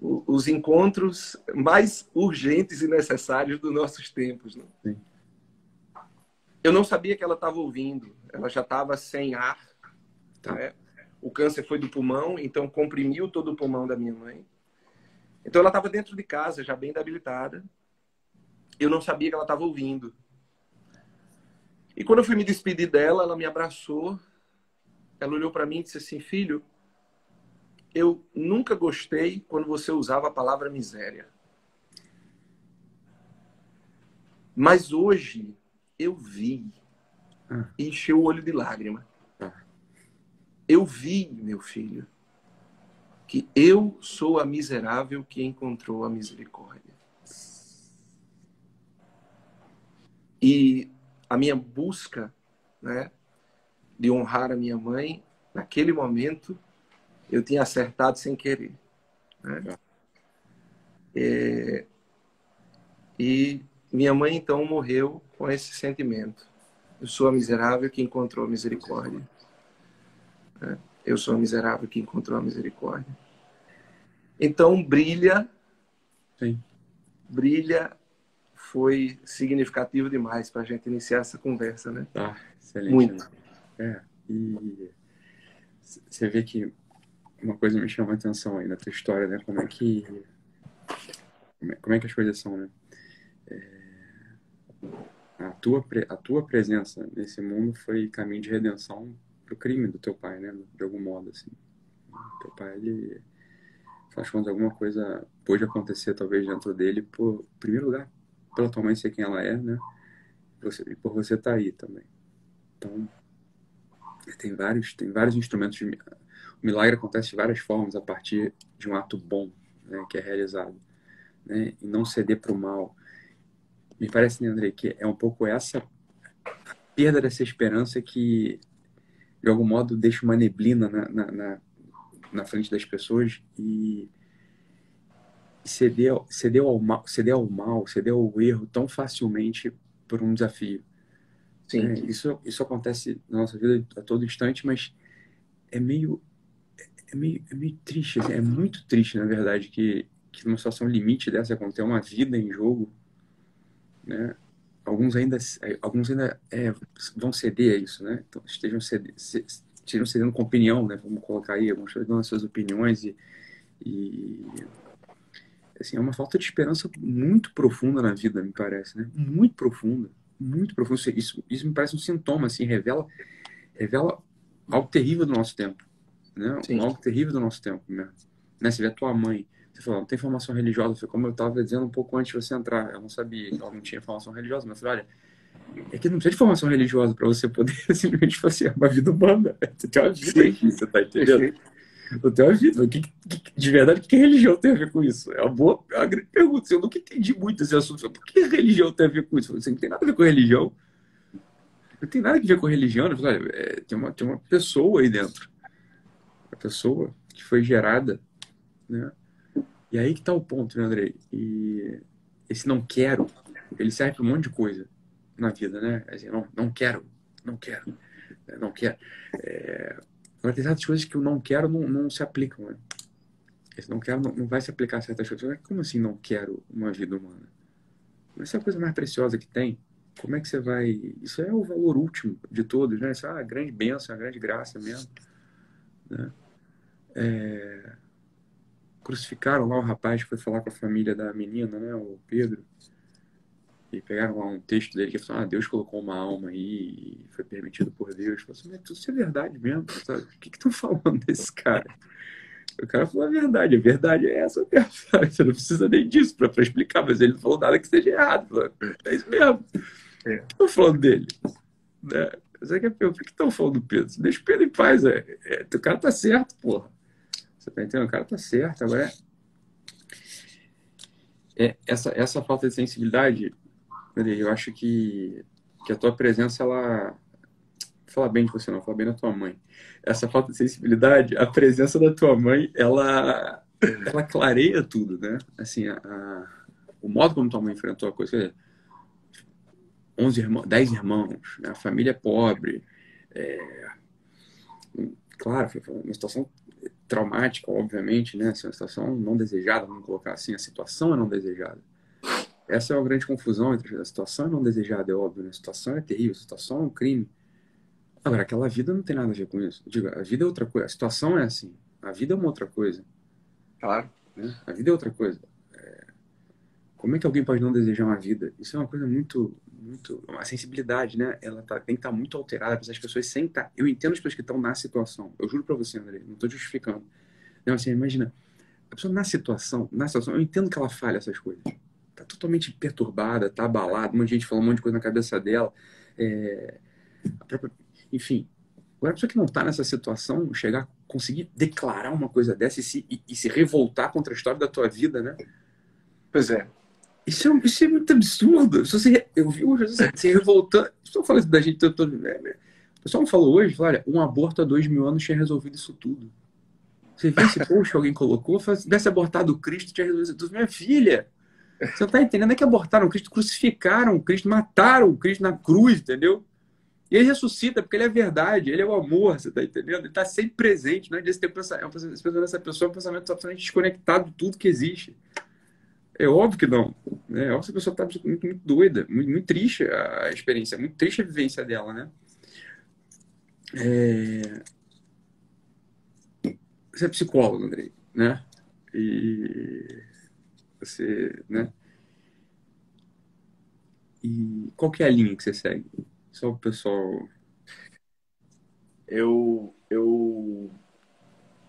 Os encontros mais urgentes e necessários dos nossos tempos. Né? Sim. Eu não sabia que ela estava ouvindo. Ela já estava sem ar. Tá. Né? O câncer foi do pulmão, então comprimiu todo o pulmão da minha mãe. Então ela estava dentro de casa, já bem debilitada. Eu não sabia que ela estava ouvindo. E quando eu fui me despedir dela, ela me abraçou. Ela olhou para mim e disse assim: Filho, eu nunca gostei quando você usava a palavra miséria. Mas hoje eu vi ah. e encheu o olho de lágrima. Ah. Eu vi, meu filho, que eu sou a miserável que encontrou a misericórdia. E a minha busca né, de honrar a minha mãe, naquele momento, eu tinha acertado sem querer. Né? É, e minha mãe, então, morreu com esse sentimento. Eu sou a miserável que encontrou a misericórdia. Né? Eu sou a miserável que encontrou a misericórdia. Então, brilha. Sim. Brilha foi significativo demais para a gente iniciar essa conversa, né? Ah, excelente. Muito. É, e você vê que uma coisa me chama a atenção aí na tua história, né? Como é que como é que as coisas são, né? É, a tua a tua presença nesse mundo foi caminho de redenção pro crime do teu pai, né? De algum modo, assim. Teu pai, ele faz conta alguma coisa pôde acontecer talvez dentro dele por primeiro lugar pela tua mãe ser quem ela é, né? Você, e por você estar tá aí também. Então, tem vários, tem vários instrumentos. De, o milagre acontece de várias formas a partir de um ato bom, né, que é realizado, né? E não ceder para o mal. Me parece, né, André, que é um pouco essa perda dessa esperança que, de algum modo, deixa uma neblina na, na, na, na frente das pessoas e ceder, ceder, ao mal, ceder ao mal, ceder ao erro tão facilmente por um desafio. Sim. É, isso, isso acontece na nossa vida a todo instante, mas é meio, é meio, é meio triste, assim, é muito triste, na verdade, que, que numa situação limite dessa, quando tem uma vida em jogo, né? Alguns ainda, alguns ainda é, vão ceder a isso, né? Então, estejam, ceder, estejam cedendo com opinião, né? Vamos colocar aí, alguns dando as suas opiniões e, e assim, é uma falta de esperança muito profunda na vida, me parece, né? Muito profunda, muito profunda. Isso, isso me parece um sintoma, assim, revela, revela algo terrível do nosso tempo, né? Sim. Algo terrível do nosso tempo, né? né? Você vê a tua mãe, você falou, não tem formação religiosa. Foi como eu estava dizendo um pouco antes de você entrar. Eu não sabia, ela não tinha formação religiosa. Mas eu falei, olha, é que não precisa de formação religiosa para você poder simplesmente fazer uma vida humana. Você tem uma vida aí, você tá entendendo? Eu tenho uma vida. Que, que, de verdade, o que religião tem a ver com isso? É uma boa, é uma grande pergunta. Eu nunca entendi muito esse assunto. Por que religião tem a ver com isso? Você não tem nada a ver com religião. Não tem nada a ver com religião. Eu falei, é, tem, uma, tem uma pessoa aí dentro. Uma pessoa que foi gerada, né? E aí que tá o ponto, né, Andrei? E esse não quero, ele serve para um monte de coisa na vida, né? Assim, não, não quero, não quero, né, não quero. É... Agora, tem certas coisas que o não quero não, não se aplicam, né? Esse não quero não, não vai se aplicar a certas coisas. Como assim não quero uma vida humana? Essa é a coisa mais preciosa que tem. Como é que você vai... Isso é o valor último de todos, né? Isso é uma grande bênção, uma grande graça mesmo. Né? É crucificaram lá o rapaz que foi falar com a família da menina, né, o Pedro. E pegaram lá um texto dele que falou: Ah, Deus colocou uma alma aí e foi permitido por Deus. Falei assim, mas isso é verdade mesmo, sabe? O que estão falando desse cara? O cara falou a verdade, a verdade é essa mesmo. Você não precisa nem disso para explicar, mas ele não falou nada que seja errado. Falei, é isso mesmo. É. Estão falando dele. Né? Você quer por que estão falando do Pedro? Deixa o Pedro em paz. É, é, o cara tá certo, porra. Você tá entendendo? O cara tá certo. Agora é, é essa, essa falta de sensibilidade, eu acho que, que a tua presença, ela. Fala bem de você, não, fala bem da tua mãe. Essa falta de sensibilidade, a presença da tua mãe, ela, ela clareia tudo, né? Assim, a, a, o modo como tua mãe enfrentou a coisa. 11 irmãos, 10 irmãos, né? a família é pobre. É, claro, foi uma situação traumática, obviamente, né? Assim, uma situação não desejada, vamos colocar assim, a situação é não desejada. Essa é uma grande confusão entre a situação é não desejada, é óbvio, né? A situação é terrível, a situação é um crime. Agora, aquela vida não tem nada a ver com isso. Digo, a vida é outra coisa, a situação é assim, a vida é uma outra coisa. Claro. Né? A vida é outra coisa. Como é que alguém pode não desejar uma vida? Isso é uma coisa muito muito. A sensibilidade, né? Ela tá, tem que estar tá muito alterada para as pessoas sentar. Eu entendo as pessoas que estão na situação. Eu juro para você, André, não estou justificando. Não, assim, imagina. A pessoa na situação, na situação, eu entendo que ela falha essas coisas. Tá totalmente perturbada, tá abalada, um monte de gente falando um monte de coisa na cabeça dela. É, própria, enfim. Agora, a pessoa que não está nessa situação, chegar, conseguir declarar uma coisa dessa e se, e, e se revoltar contra a história da tua vida, né? Pois é. Isso é, isso é muito absurdo. Se você, eu vi o Jesus se revoltando. Estou falando da gente. Tô, né, né? O pessoal falou hoje: olha, um aborto há dois mil anos tinha resolvido isso tudo. Você viu esse post que alguém colocou? Se tivesse abortado o Cristo, tinha resolvido isso tudo. Minha filha, você não está entendendo? É que abortaram o Cristo, crucificaram o Cristo, mataram o Cristo na cruz, entendeu? E ele ressuscita, porque ele é verdade, ele é o amor, você está entendendo? Ele está sempre presente. Não é de ter pensamento, essa pessoa é um pensamento absolutamente desconectado de tudo que existe. É óbvio que não. É óbvio que a pessoa está muito, muito doida, muito, muito, triste a experiência, muito triste a vivência dela, né? É... Você é psicólogo, Andrei, né? E você, né? E qual que é a linha que você segue? Só o pessoal... Eu, eu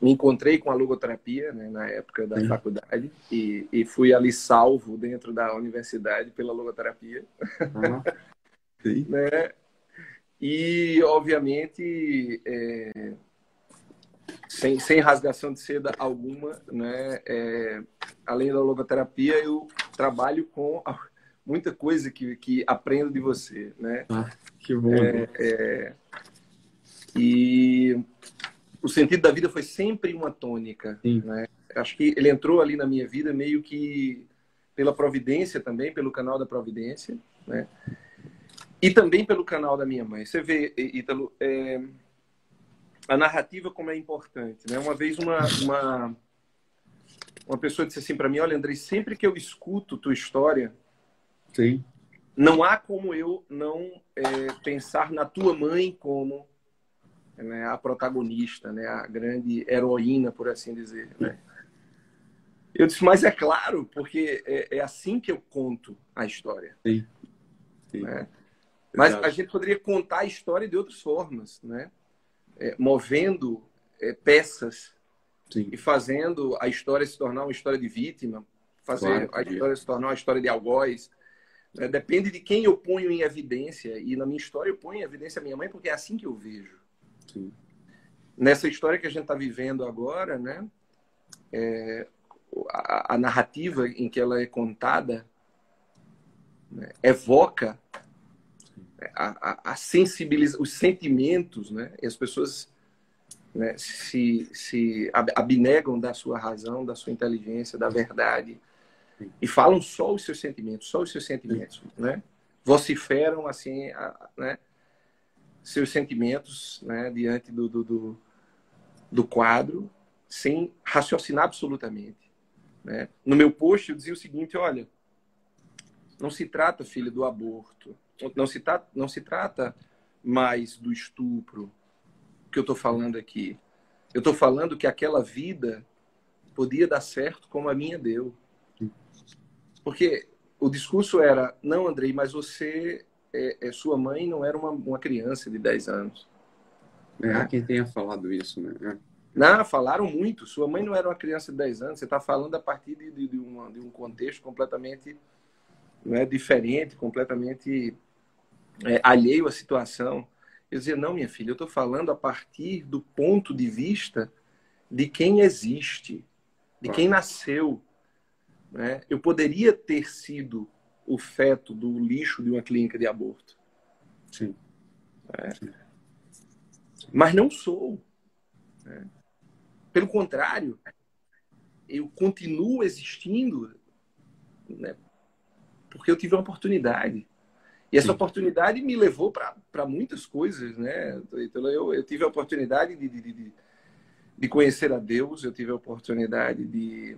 me encontrei com a logoterapia né, na época da faculdade e, e, fui ali salvo dentro da universidade pela logoterapia. Uhum. né? E, obviamente, é, sem, sem rasgação de seda alguma, né? É, além da logoterapia, eu trabalho com muita coisa que, que aprendo de você, né? Ah, que bom. É, é, e o sentido da vida foi sempre uma tônica. Né? Acho que ele entrou ali na minha vida meio que pela providência também, pelo canal da providência, né? E também pelo canal da minha mãe. Você vê, Ítalo, é... a narrativa como é importante, né? Uma vez uma, uma uma pessoa disse assim para mim: Olha, Andrei, sempre que eu escuto tua história, Sim. não há como eu não é, pensar na tua mãe como né, a protagonista, né, a grande heroína, por assim dizer. Né? Eu disse, mas é claro, porque é, é assim que eu conto a história. Sim. Sim. Né? Mas a gente poderia contar a história de outras formas, né? É, movendo é, peças Sim. e fazendo a história se tornar uma história de vítima, fazer Claro, a história se tornar uma história de algoz. né? Depende de quem eu ponho em evidência. E na minha história eu ponho em evidência a minha mãe porque é assim que eu vejo. Sim. Nessa história que a gente está vivendo agora, né? É, a, a narrativa em que ela é contada né, evoca a, a, a sensibilização, os sentimentos, né? E as pessoas né, se, se ab- abnegam da sua razão, da sua inteligência, da verdade e falam só os seus sentimentos, só os seus sentimentos, né? Vociferam assim, a- né? Seus sentimentos, né? Diante do, do, do, do quadro, sem raciocinar absolutamente, né? No meu post eu dizia o seguinte, olha, não se trata, filho, do aborto, não se, tra não se trata mais do estupro que eu estou falando aqui. Eu estou falando que aquela vida podia dar certo como a minha deu. Porque o discurso era, não, Andrei, mas você, é, é, sua mãe não era uma, uma criança de 10 anos. É, há quem tenha falado isso, né? É. Não, falaram muito. Sua mãe não era uma criança de 10 anos. Você está falando a partir de, de, de, uma, de um contexto completamente né, diferente, completamente é, alheio à situação. Eu dizia, não, minha filha, eu estou falando a partir do ponto de vista de quem existe, de quem nasceu. Né? Eu poderia ter sido o feto do lixo de uma clínica de aborto. Sim. É. Mas não sou. Né? Pelo contrário, eu continuo existindo né? porque eu tive uma oportunidade. E essa Sim. oportunidade me levou para muitas coisas, né? Então, eu, eu tive a oportunidade de, de, de, de, conhecer a Deus, eu tive a oportunidade de,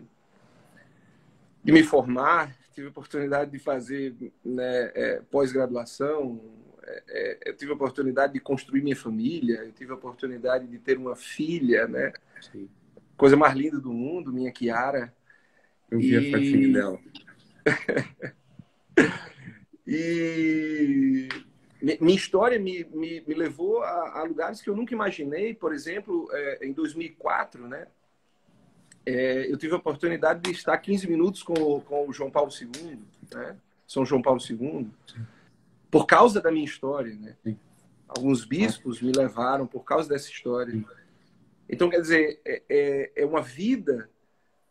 de me formar, tive a oportunidade de fazer né, é, pós-graduação, é, é, eu tive a oportunidade de construir minha família, eu tive a oportunidade de ter uma filha, né? Sim. Coisa mais linda do mundo, minha Kiara. Eu vi e... a fotinha dela. E minha história me, me, me levou a, a, lugares que eu nunca imaginei. Por exemplo, é, em 2004, né? É, eu tive a oportunidade de estar 15 minutos com, com o João Paulo II, né? São João Paulo II, por causa da minha história, né? Sim. Alguns bispos me levaram por causa dessa história. Então, quer dizer, é, é, é uma vida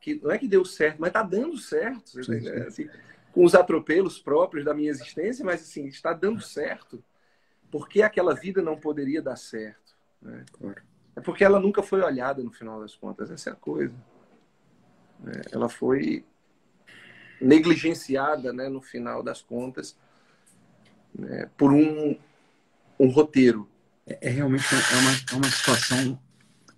que não é que deu certo, mas está dando certo. Sim, sim. Assim, com os atropelos próprios da minha existência, mas assim, está dando certo. Por que aquela vida não poderia dar certo? Né? Claro. É porque ela nunca foi olhada no final das contas, essa é a coisa. É, ela foi negligenciada né, no final das contas né, por um, um roteiro. É, é realmente é uma, é uma situação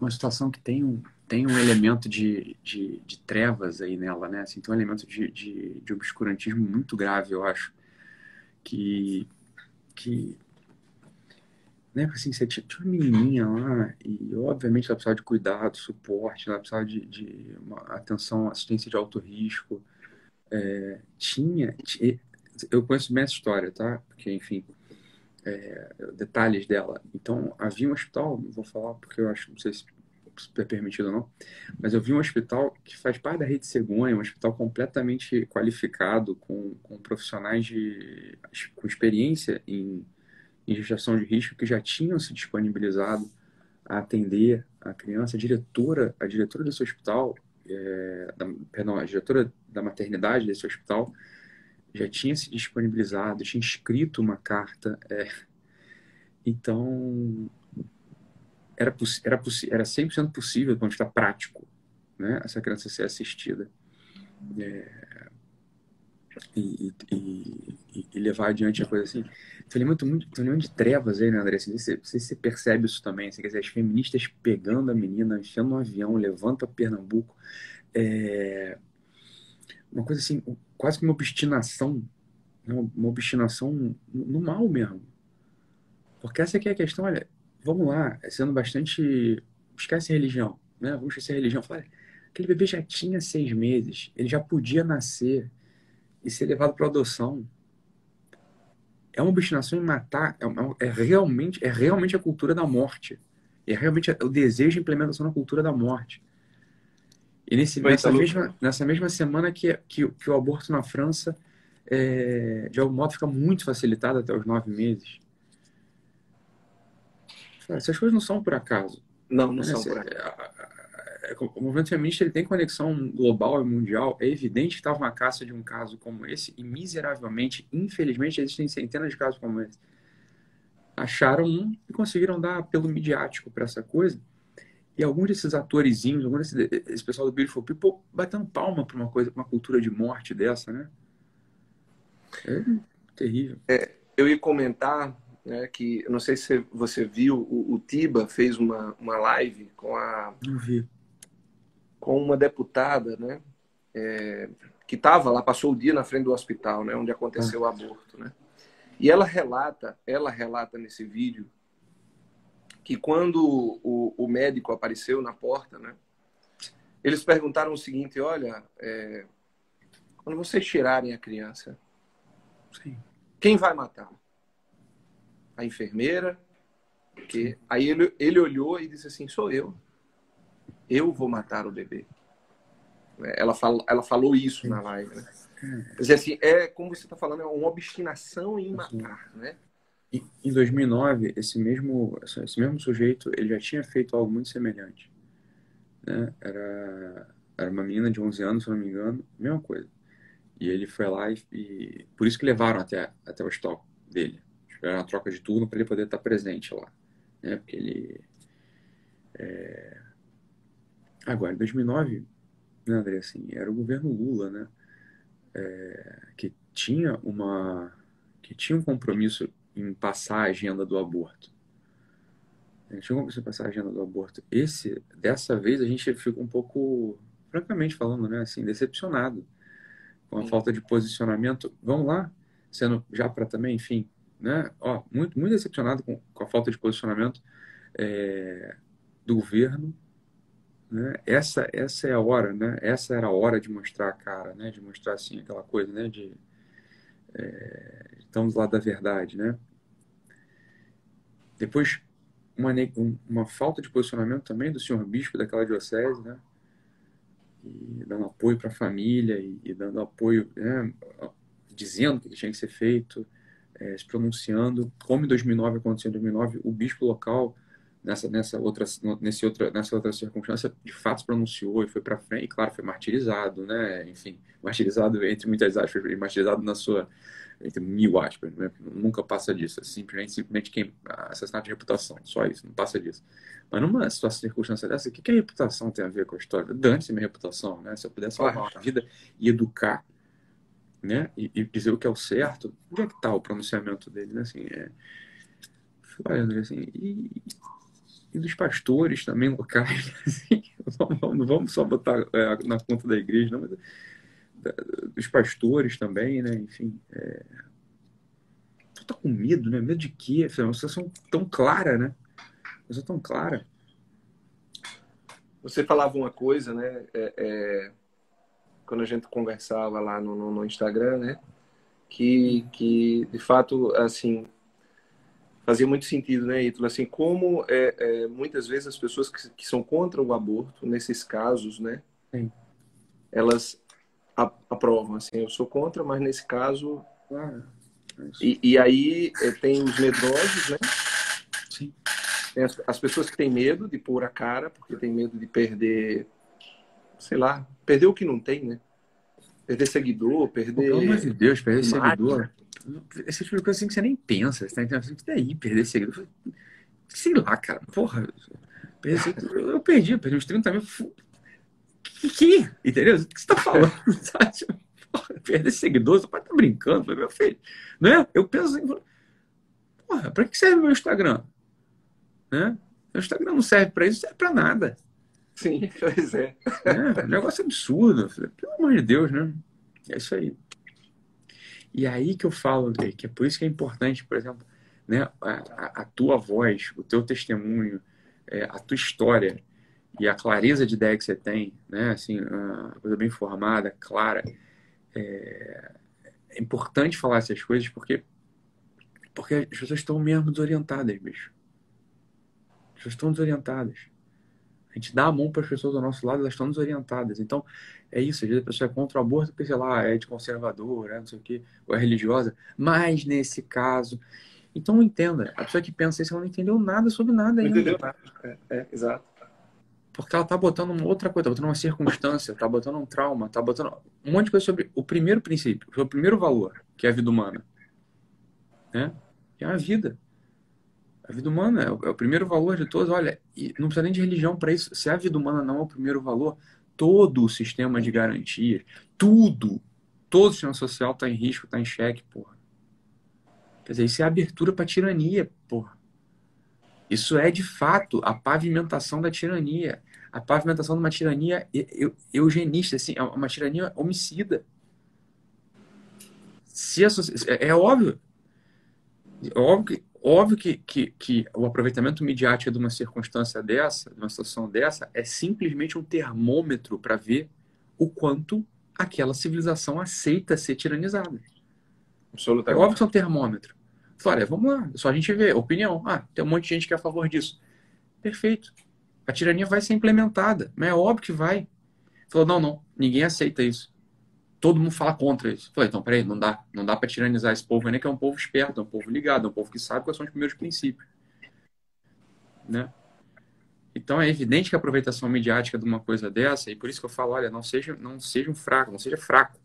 uma situação que tem um, tem um elemento de, de, de, trevas aí nela, né? Assim, tem um elemento de, de, de, obscurantismo muito grave, eu acho. Que. que né? Assim, você tinha uma menininha lá e, obviamente, ela precisava de cuidado, suporte, ela precisava de, de atenção, assistência de alto risco. É, tinha. Eu conheço bem essa história, tá? Porque, enfim. É, detalhes dela. Então, havia um hospital, vou falar porque eu acho, não sei se é permitido ou não, mas eu vi um hospital que faz parte da rede Cegonha, um hospital completamente qualificado, com, com profissionais de, com experiência em, em gestação de risco que já tinham se disponibilizado a atender a criança. A diretora, a diretora desse hospital, é, da, perdão, a diretora da maternidade desse hospital já tinha se disponibilizado, tinha escrito uma carta. É, então, era, era, era 100% possível, do ponto de vista prático, né, essa criança ser assistida. É, e, e, e, levar adiante a coisa assim. Tem um elemento, muito, um de trevas aí, né, André? Assim, você, você, você percebe isso também. Assim, quer dizer, as feministas pegando a menina, enfiando no avião, levando para Pernambuco. é, uma coisa assim, quase que uma obstinação, né? uma obstinação no mal mesmo. Porque essa aqui é a questão, olha, vamos lá, sendo bastante. Esquece religião, né? Vamos esquecer religião. Fala, aquele bebê já tinha seis meses, ele já podia nascer e ser levado para adoção. É uma obstinação em matar, é, é, realmente, é realmente a cultura da morte. É realmente o desejo de implementação da cultura da morte. E nesse, nessa, mesma, nessa mesma semana que, que, que o aborto na França, é, de algum modo, fica muito facilitado até os nove meses. Essas coisas não são por acaso. Não, não são por acaso. É, o movimento feminista ele tem conexão global e mundial. É evidente que estava uma caça de um caso como esse e, miseravelmente, infelizmente, existem centenas de casos como esse. Acharam um e conseguiram dar apelo midiático para essa coisa. E alguns desses atorezinhos, alguns desse esse pessoal do Beautiful People, batendo palma para uma coisa, uma cultura de morte dessa, né? É terrível. É, eu ia comentar né, que não sei se você viu, o, o Tiba fez uma, uma live com a com uma deputada, né, é, que estava lá, passou o dia na frente do hospital, né, onde aconteceu ah. o aborto, né, e ela relata, ela relata nesse vídeo que quando o, o médico apareceu na porta, né, eles perguntaram o seguinte, olha, é, quando vocês tirarem a criança, Sim. quem vai matar? a enfermeira, porque aí ele, ele olhou e disse assim: sou eu, eu vou matar o bebê. Ela falou, ela falou isso na live, né? Quer dizer, assim, é como você está falando, é uma obstinação em matar, né? Em 2009, esse mesmo, esse mesmo sujeito, ele já tinha feito algo muito semelhante. Né? Era, era uma menina de 11 anos, se não me engano, mesma coisa. E ele foi lá e, e por isso que levaram até, até o estoque dele era uma troca de turno para ele poder estar presente lá. Né? Porque ele. É... Agora, em 2009, né, André, assim, era o governo Lula, né? É... que tinha uma. que tinha um compromisso em passar a agenda do aborto. Tinha um compromisso em passar a agenda do aborto. Esse, dessa vez, a gente ficou um pouco, francamente falando, né, assim, decepcionado com a falta de posicionamento. Vamos lá, sendo já para também, enfim, né? Ó, muito, muito decepcionado com, com a falta de posicionamento é, do governo. Né? Essa, essa é a hora, né? Essa era a hora de mostrar a cara, né? De mostrar assim aquela coisa, né? De é, estamos lá da verdade, né? Depois uma, uma falta de posicionamento também do senhor bispo daquela diocese, né? E dando apoio para a família e, e, dando apoio, né? dizendo o que tinha que ser feito é, se pronunciando, como em 2009 aconteceu em 2009, o bispo local nessa nessa outra nesse outra nessa outra circunstância de fato se pronunciou e foi para frente e claro foi martirizado né enfim martirizado entre muitas aspas martirizado na sua entre mil aspas né? nunca passa disso é simplesmente simplesmente quem assassinato de reputação só isso não passa disso mas numa situação circunstância dessa o que, que a reputação tem a ver com a história dane-se minha reputação né se eu pudesse salvar a vida e educar né? E, e, dizer o que é o certo, onde é que está o pronunciamento dele, né? Assim, é... Olha, assim, e, e dos pastores também locais, assim, não, vamos só botar é, na conta da igreja, não, mas dos pastores também, né? Enfim, é... tá com medo, né? Medo de quê? É uma situação tão clara, né? Uma situação tão clara. Você falava uma coisa, né? É, é quando a gente conversava lá no, no, no Instagram, né? Que, que, de fato, assim, fazia muito sentido, né, Ítalo? Assim, como é, é, muitas vezes as pessoas que, que, são contra o aborto, nesses casos, né? Sim. Elas aprovam, assim, eu sou contra, mas nesse caso... Ah, e, e, aí é, tem os medrosos, né? Sim. Tem as, as pessoas que têm medo de pôr a cara, porque tem medo de perder sei lá, perder o que não tem, né? Perder seguidor, perder. Pelo amor de Deus, perder seguidor. Esse tipo de coisa assim que você nem pensa. Você tá entendendo? Isso daí, perder seguidor. Sei lá, cara. Porra. Eu perdi, eu perdi uns 30 mil. Que, que? Entendeu? O que você tá falando? Porra, perder seguidor, você pode estar tá brincando, meu filho. Né? Eu penso assim, porra, pra que serve meu Instagram? Né? Meu Instagram não serve pra isso, não serve pra nada. Sim, pois é. é um negócio absurdo. Pelo amor de Deus, né? É isso aí. E aí que eu falo, André, que é por isso que é importante, por exemplo, né, a, a tua voz, o teu testemunho, é, a tua história e a clareza de ideia que você tem, né, assim, uma coisa bem formada, clara. É, é importante falar essas coisas porque porque as pessoas estão mesmo desorientadas, bicho. As pessoas estão desorientadas. A gente dá a mão para as pessoas do nosso lado, elas estão desorientadas. Então, é isso. Às vezes a pessoa é contra o aborto porque, sei lá, é de conservador, é não sei o quê, ou é religiosa. Mas, nesse caso... Então, entenda. A pessoa que pensa isso, ela não entendeu nada sobre nada ainda. Não entendeu nada. É, é, exato. Porque ela tá botando uma outra coisa, tá botando uma circunstância, tá botando um trauma, tá botando um monte de coisa sobre o primeiro princípio, sobre o primeiro valor, que é a vida humana. Né? É a vida. A vida humana é o, é o primeiro valor de todos. Olha, não precisa nem de religião para isso. Se a vida humana não é o primeiro valor, todo o sistema de garantias, tudo, todo o sistema social está em risco, está em xeque, porra. Quer dizer, isso é abertura para tirania, porra. Isso é, de fato, a pavimentação da tirania. A pavimentação de uma tirania eugenista, assim, é uma tirania homicida. Se a, é, é óbvio. É óbvio que Óbvio que, que, que o aproveitamento midiático de uma circunstância dessa, de uma situação dessa, é simplesmente um termômetro para ver o quanto aquela civilização aceita ser tiranizada. Absolutamente. É óbvio que é um termômetro. Olha, vamos lá, só a gente vê, opinião. Ah, tem um monte de gente que é a favor disso. Perfeito. A tirania vai ser implementada, mas é óbvio que vai. Falou, não, não, ninguém aceita isso todo mundo fala contra isso. Falei, então, peraí, não dá, não dá para tiranizar esse povo ainda, que é um povo esperto, é um povo ligado, é um povo que sabe quais são os primeiros princípios. Né? Então é evidente que a aproveitação midiática de uma coisa dessa, e por isso que eu falo, olha, não seja, não seja um fraco, não seja fraco,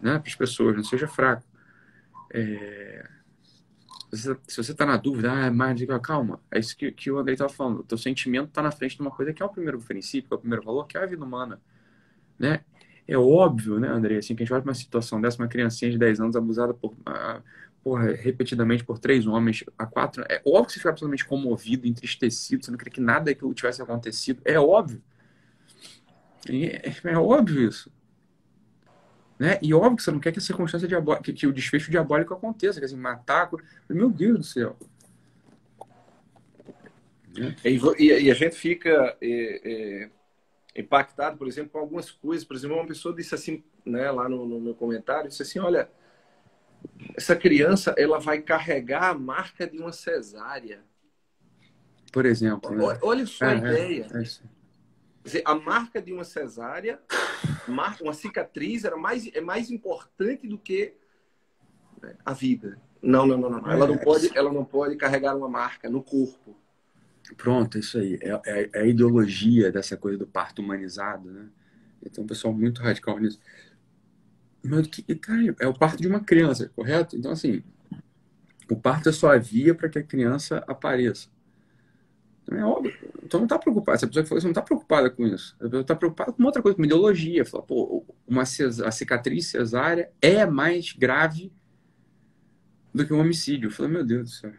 né, para as pessoas, não seja fraco. É... Se você está na dúvida, ah, mas calma, é isso que, que o Andrei estava falando, o teu sentimento está na frente de uma coisa que é o primeiro princípio, que é o primeiro valor, que é a vida humana. Né? É óbvio, né, André, assim, que a gente olha uma situação dessa, uma criancinha de 10 anos abusada por, porra, repetidamente por três homens, a quatro. É óbvio que você fica absolutamente comovido, entristecido, você não queria que nada daquilo tivesse acontecido. É óbvio. É, é, óbvio isso. Né? E óbvio que você não quer que a circunstância diabólica, que, que o desfecho diabólico aconteça, quer dizer, matar. Meu Deus do céu. E, e, a gente fica. É, é impactado, por exemplo, com algumas coisas. Por exemplo, uma pessoa disse assim, né, lá no, no meu comentário, disse assim, olha, essa criança, ela vai carregar a marca de uma cesárea. Por exemplo. Né? Olha, olha só é, a é, ideia. É, dizer, a marca de uma cesárea, uma cicatriz, era mais, é mais importante do que né, a vida. Não, não, não, não. Ela não é. pode, ela não pode carregar uma marca no corpo. Pronto, isso aí. É, é, é, a ideologia dessa coisa do parto humanizado, né? Tem um pessoal muito radical nisso. Mas, cara, é o parto de uma criança, correto? Então, assim, o parto é só a via para que a criança apareça. Então, é óbvio. Então, não está preocupado. Essa pessoa que falou isso não está preocupada com isso. Está preocupada com outra coisa, com ideologia. Fala, pô, uma a cicatriz cesárea é mais grave do que um homicídio. Eu falei, meu Deus do céu.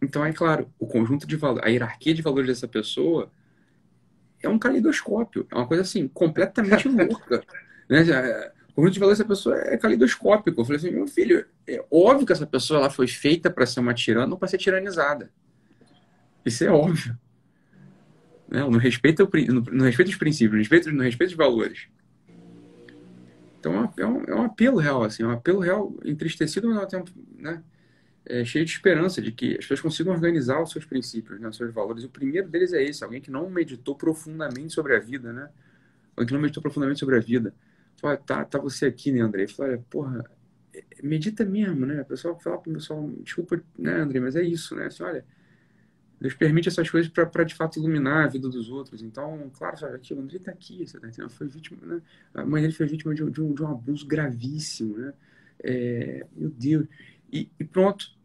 Então, é claro, o conjunto de valores, a hierarquia de valores dessa pessoa é um caleidoscópio. É uma coisa assim, completamente louca. Né? O conjunto de valores dessa pessoa é caleidoscópico. Eu falei assim, meu filho, é óbvio que essa pessoa ela foi feita para ser uma tirana ou para ser tiranizada. Isso é óbvio. Né? No, respeito no, no respeito aos princípios, no respeito, no respeito aos valores. Então é um, é um apelo real, assim, é um apelo real entristecido, mas ao tempo, né? É, cheio de esperança de que as pessoas consigam organizar os seus princípios, né, os seus valores. O primeiro deles é esse, alguém que não meditou profundamente sobre a vida, né? Alguém que não meditou profundamente sobre a vida. Fala, tá, tá você aqui, né, André? Fala, porra, é, medita mesmo, né? O pessoal fala pro pessoal, desculpa, né, André, mas é isso, né? Assim, olha, Deus permite essas coisas para de fato iluminar a vida dos outros. Então, claro, sabe, aqui, o André está aqui, você tá entendendo? Foi vítima, né? A mãe dele foi vítima de, de, um, de um abuso gravíssimo, né? É, meu Deus. E, e, pronto,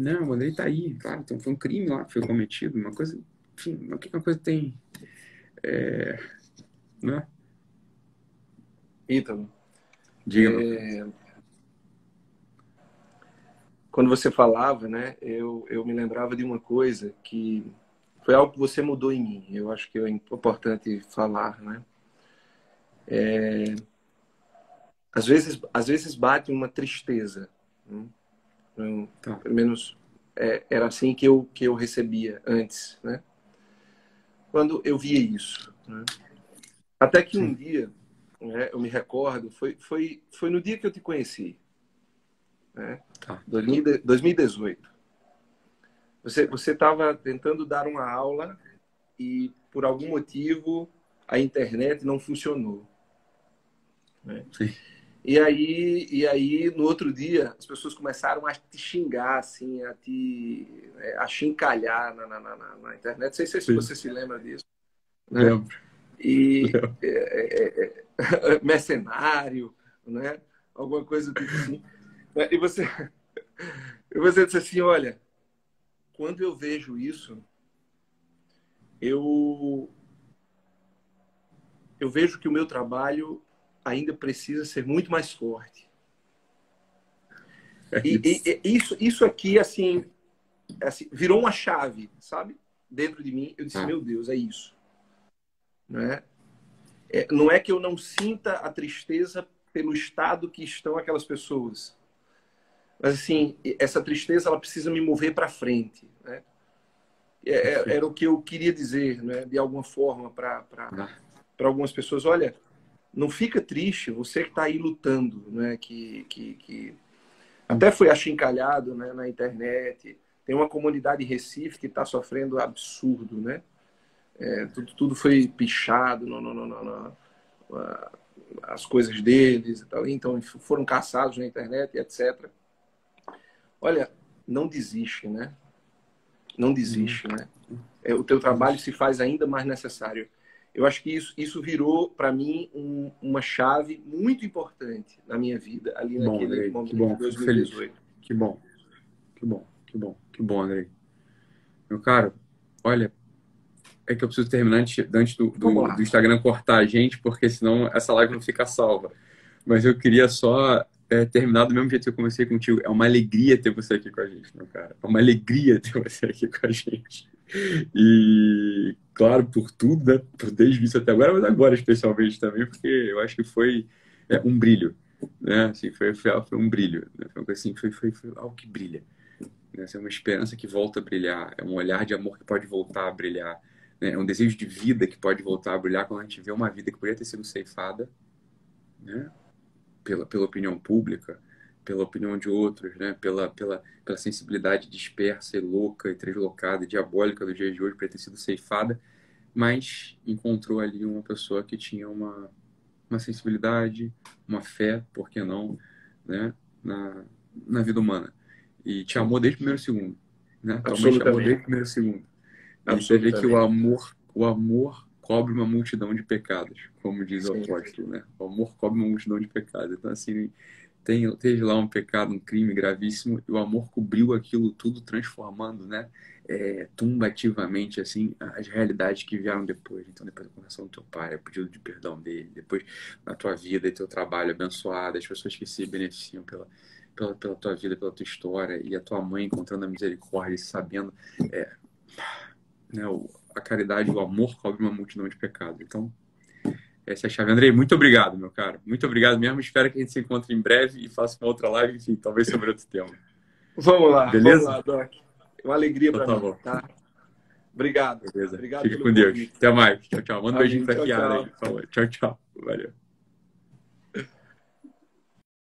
não, o Andrei tá aí, claro, então foi um crime lá que foi cometido, uma coisa, enfim, o que uma coisa tem, é, né? Ítalo, Diga. É... Quando você falava, né, eu, eu me lembrava de uma coisa que foi algo que você mudou em mim. Eu acho que é importante falar, né? É, às vezes, às vezes bate uma tristeza. Né? Eu, tá. Pelo menos é, era assim que eu que eu recebia antes, né? Quando eu via isso. Né? Até que um dia, né, eu me recordo, foi foi foi no dia que eu te conheci, né? Tá. 2018. Você você estava tentando dar uma aula e por algum motivo a internet não funcionou. Né? Sim. E aí, e aí, no outro dia, as pessoas começaram a te xingar, assim, a te é, a chincalhar na, na, na, na internet. Não sei se Sim. você se lembra disso. Né? Lembro. E É, é, é, mercenário, né? Alguma coisa tipo assim. E você, e você disse assim, olha, quando eu vejo isso, eu eu vejo que o meu trabalho ainda precisa ser muito mais forte. É e, isso. E, e, isso, isso aqui, assim, assim, virou uma chave, sabe? Dentro de mim, eu disse, ah. meu Deus, é isso. Né? É, não é que eu não sinta a tristeza pelo estado que estão aquelas pessoas. Mas, assim, essa tristeza, ela precisa me mover para frente, né? É, é, era o que eu queria dizer, né? De alguma forma, para ah. algumas pessoas. Olha, não fica triste, você que está aí lutando, né? Que, que, que até foi achincalhado né? na internet. Tem uma comunidade em Recife que está sofrendo absurdo, né? É, tudo, tudo foi pichado, não, não, não, não, as coisas deles e tal. Então foram caçados na internet, etc. Olha, não desiste, né? Não desiste, né? É, o teu trabalho se faz ainda mais necessário eu acho que isso, isso virou, para mim, um, uma chave muito importante na minha vida, ali bom, naquele Andrei, momento que bom, de 2018. Que bom, que bom, que bom, que bom, Andrei. Meu caro, olha, é que eu preciso terminar antes, antes do, do, do, Instagram cortar a gente, porque senão essa live não fica salva. Mas eu queria só é, terminar do mesmo jeito que eu comecei contigo. É uma alegria ter você aqui com a gente, meu cara. É uma alegria ter você aqui com a gente. E, claro, por tudo, né? Por desde isso até agora, mas agora especialmente também, porque eu acho que foi é, um brilho, né? Assim, foi, foi, foi um brilho, né? Foi, assim, foi, foi, foi algo que brilha. Né? Assim, é uma esperança que volta a brilhar, é um olhar de amor que pode voltar a brilhar, né? é um desejo de vida que pode voltar a brilhar quando a gente vê uma vida que poderia ter sido ceifada, né? Pela, pela opinião pública, pela opinião de outros, né? pela, pela, pela sensibilidade dispersa e louca e translocada e diabólica do dia de hoje para ter sido ceifada, mas encontrou ali uma pessoa que tinha uma, uma sensibilidade, uma fé, por que não, né? na, na vida humana. E te amou desde o primeiro segundo. Né? Mãe te amou desde o primeiro segundo. E você vê que o amor, o amor cobre uma multidão de pecados, como diz o apóstolo, né? O amor cobre uma multidão de pecados. Então, assim, tem, teve lá um pecado, um crime gravíssimo, e o amor cobriu aquilo tudo, transformando, né, é, tumbativamente, assim, as realidades que vieram depois. Então, depois da conversão do teu pai, o pedido de perdão dele, depois na tua vida e teu trabalho abençoado, as pessoas que se beneficiam pela, pela, pela tua vida, pela tua história, e a tua mãe encontrando a misericórdia e sabendo, é, né, a caridade, o amor cobre uma multidão de pecados. Então, essa é a chave. Andrei, muito obrigado, meu caro. Muito obrigado mesmo. Espero que a gente se encontre em breve e faça uma outra live, enfim, talvez sobre outro tema. Vamos lá. Beleza? Vamos lá, Doc. Uma alegria para então, tá mim, tá? Obrigado. Beleza. Obrigado Fique com Deus. Convite. Até mais. Tchau, tchau. Manda um beijinho pra Kiara aí. Tchau, tchau. Valeu.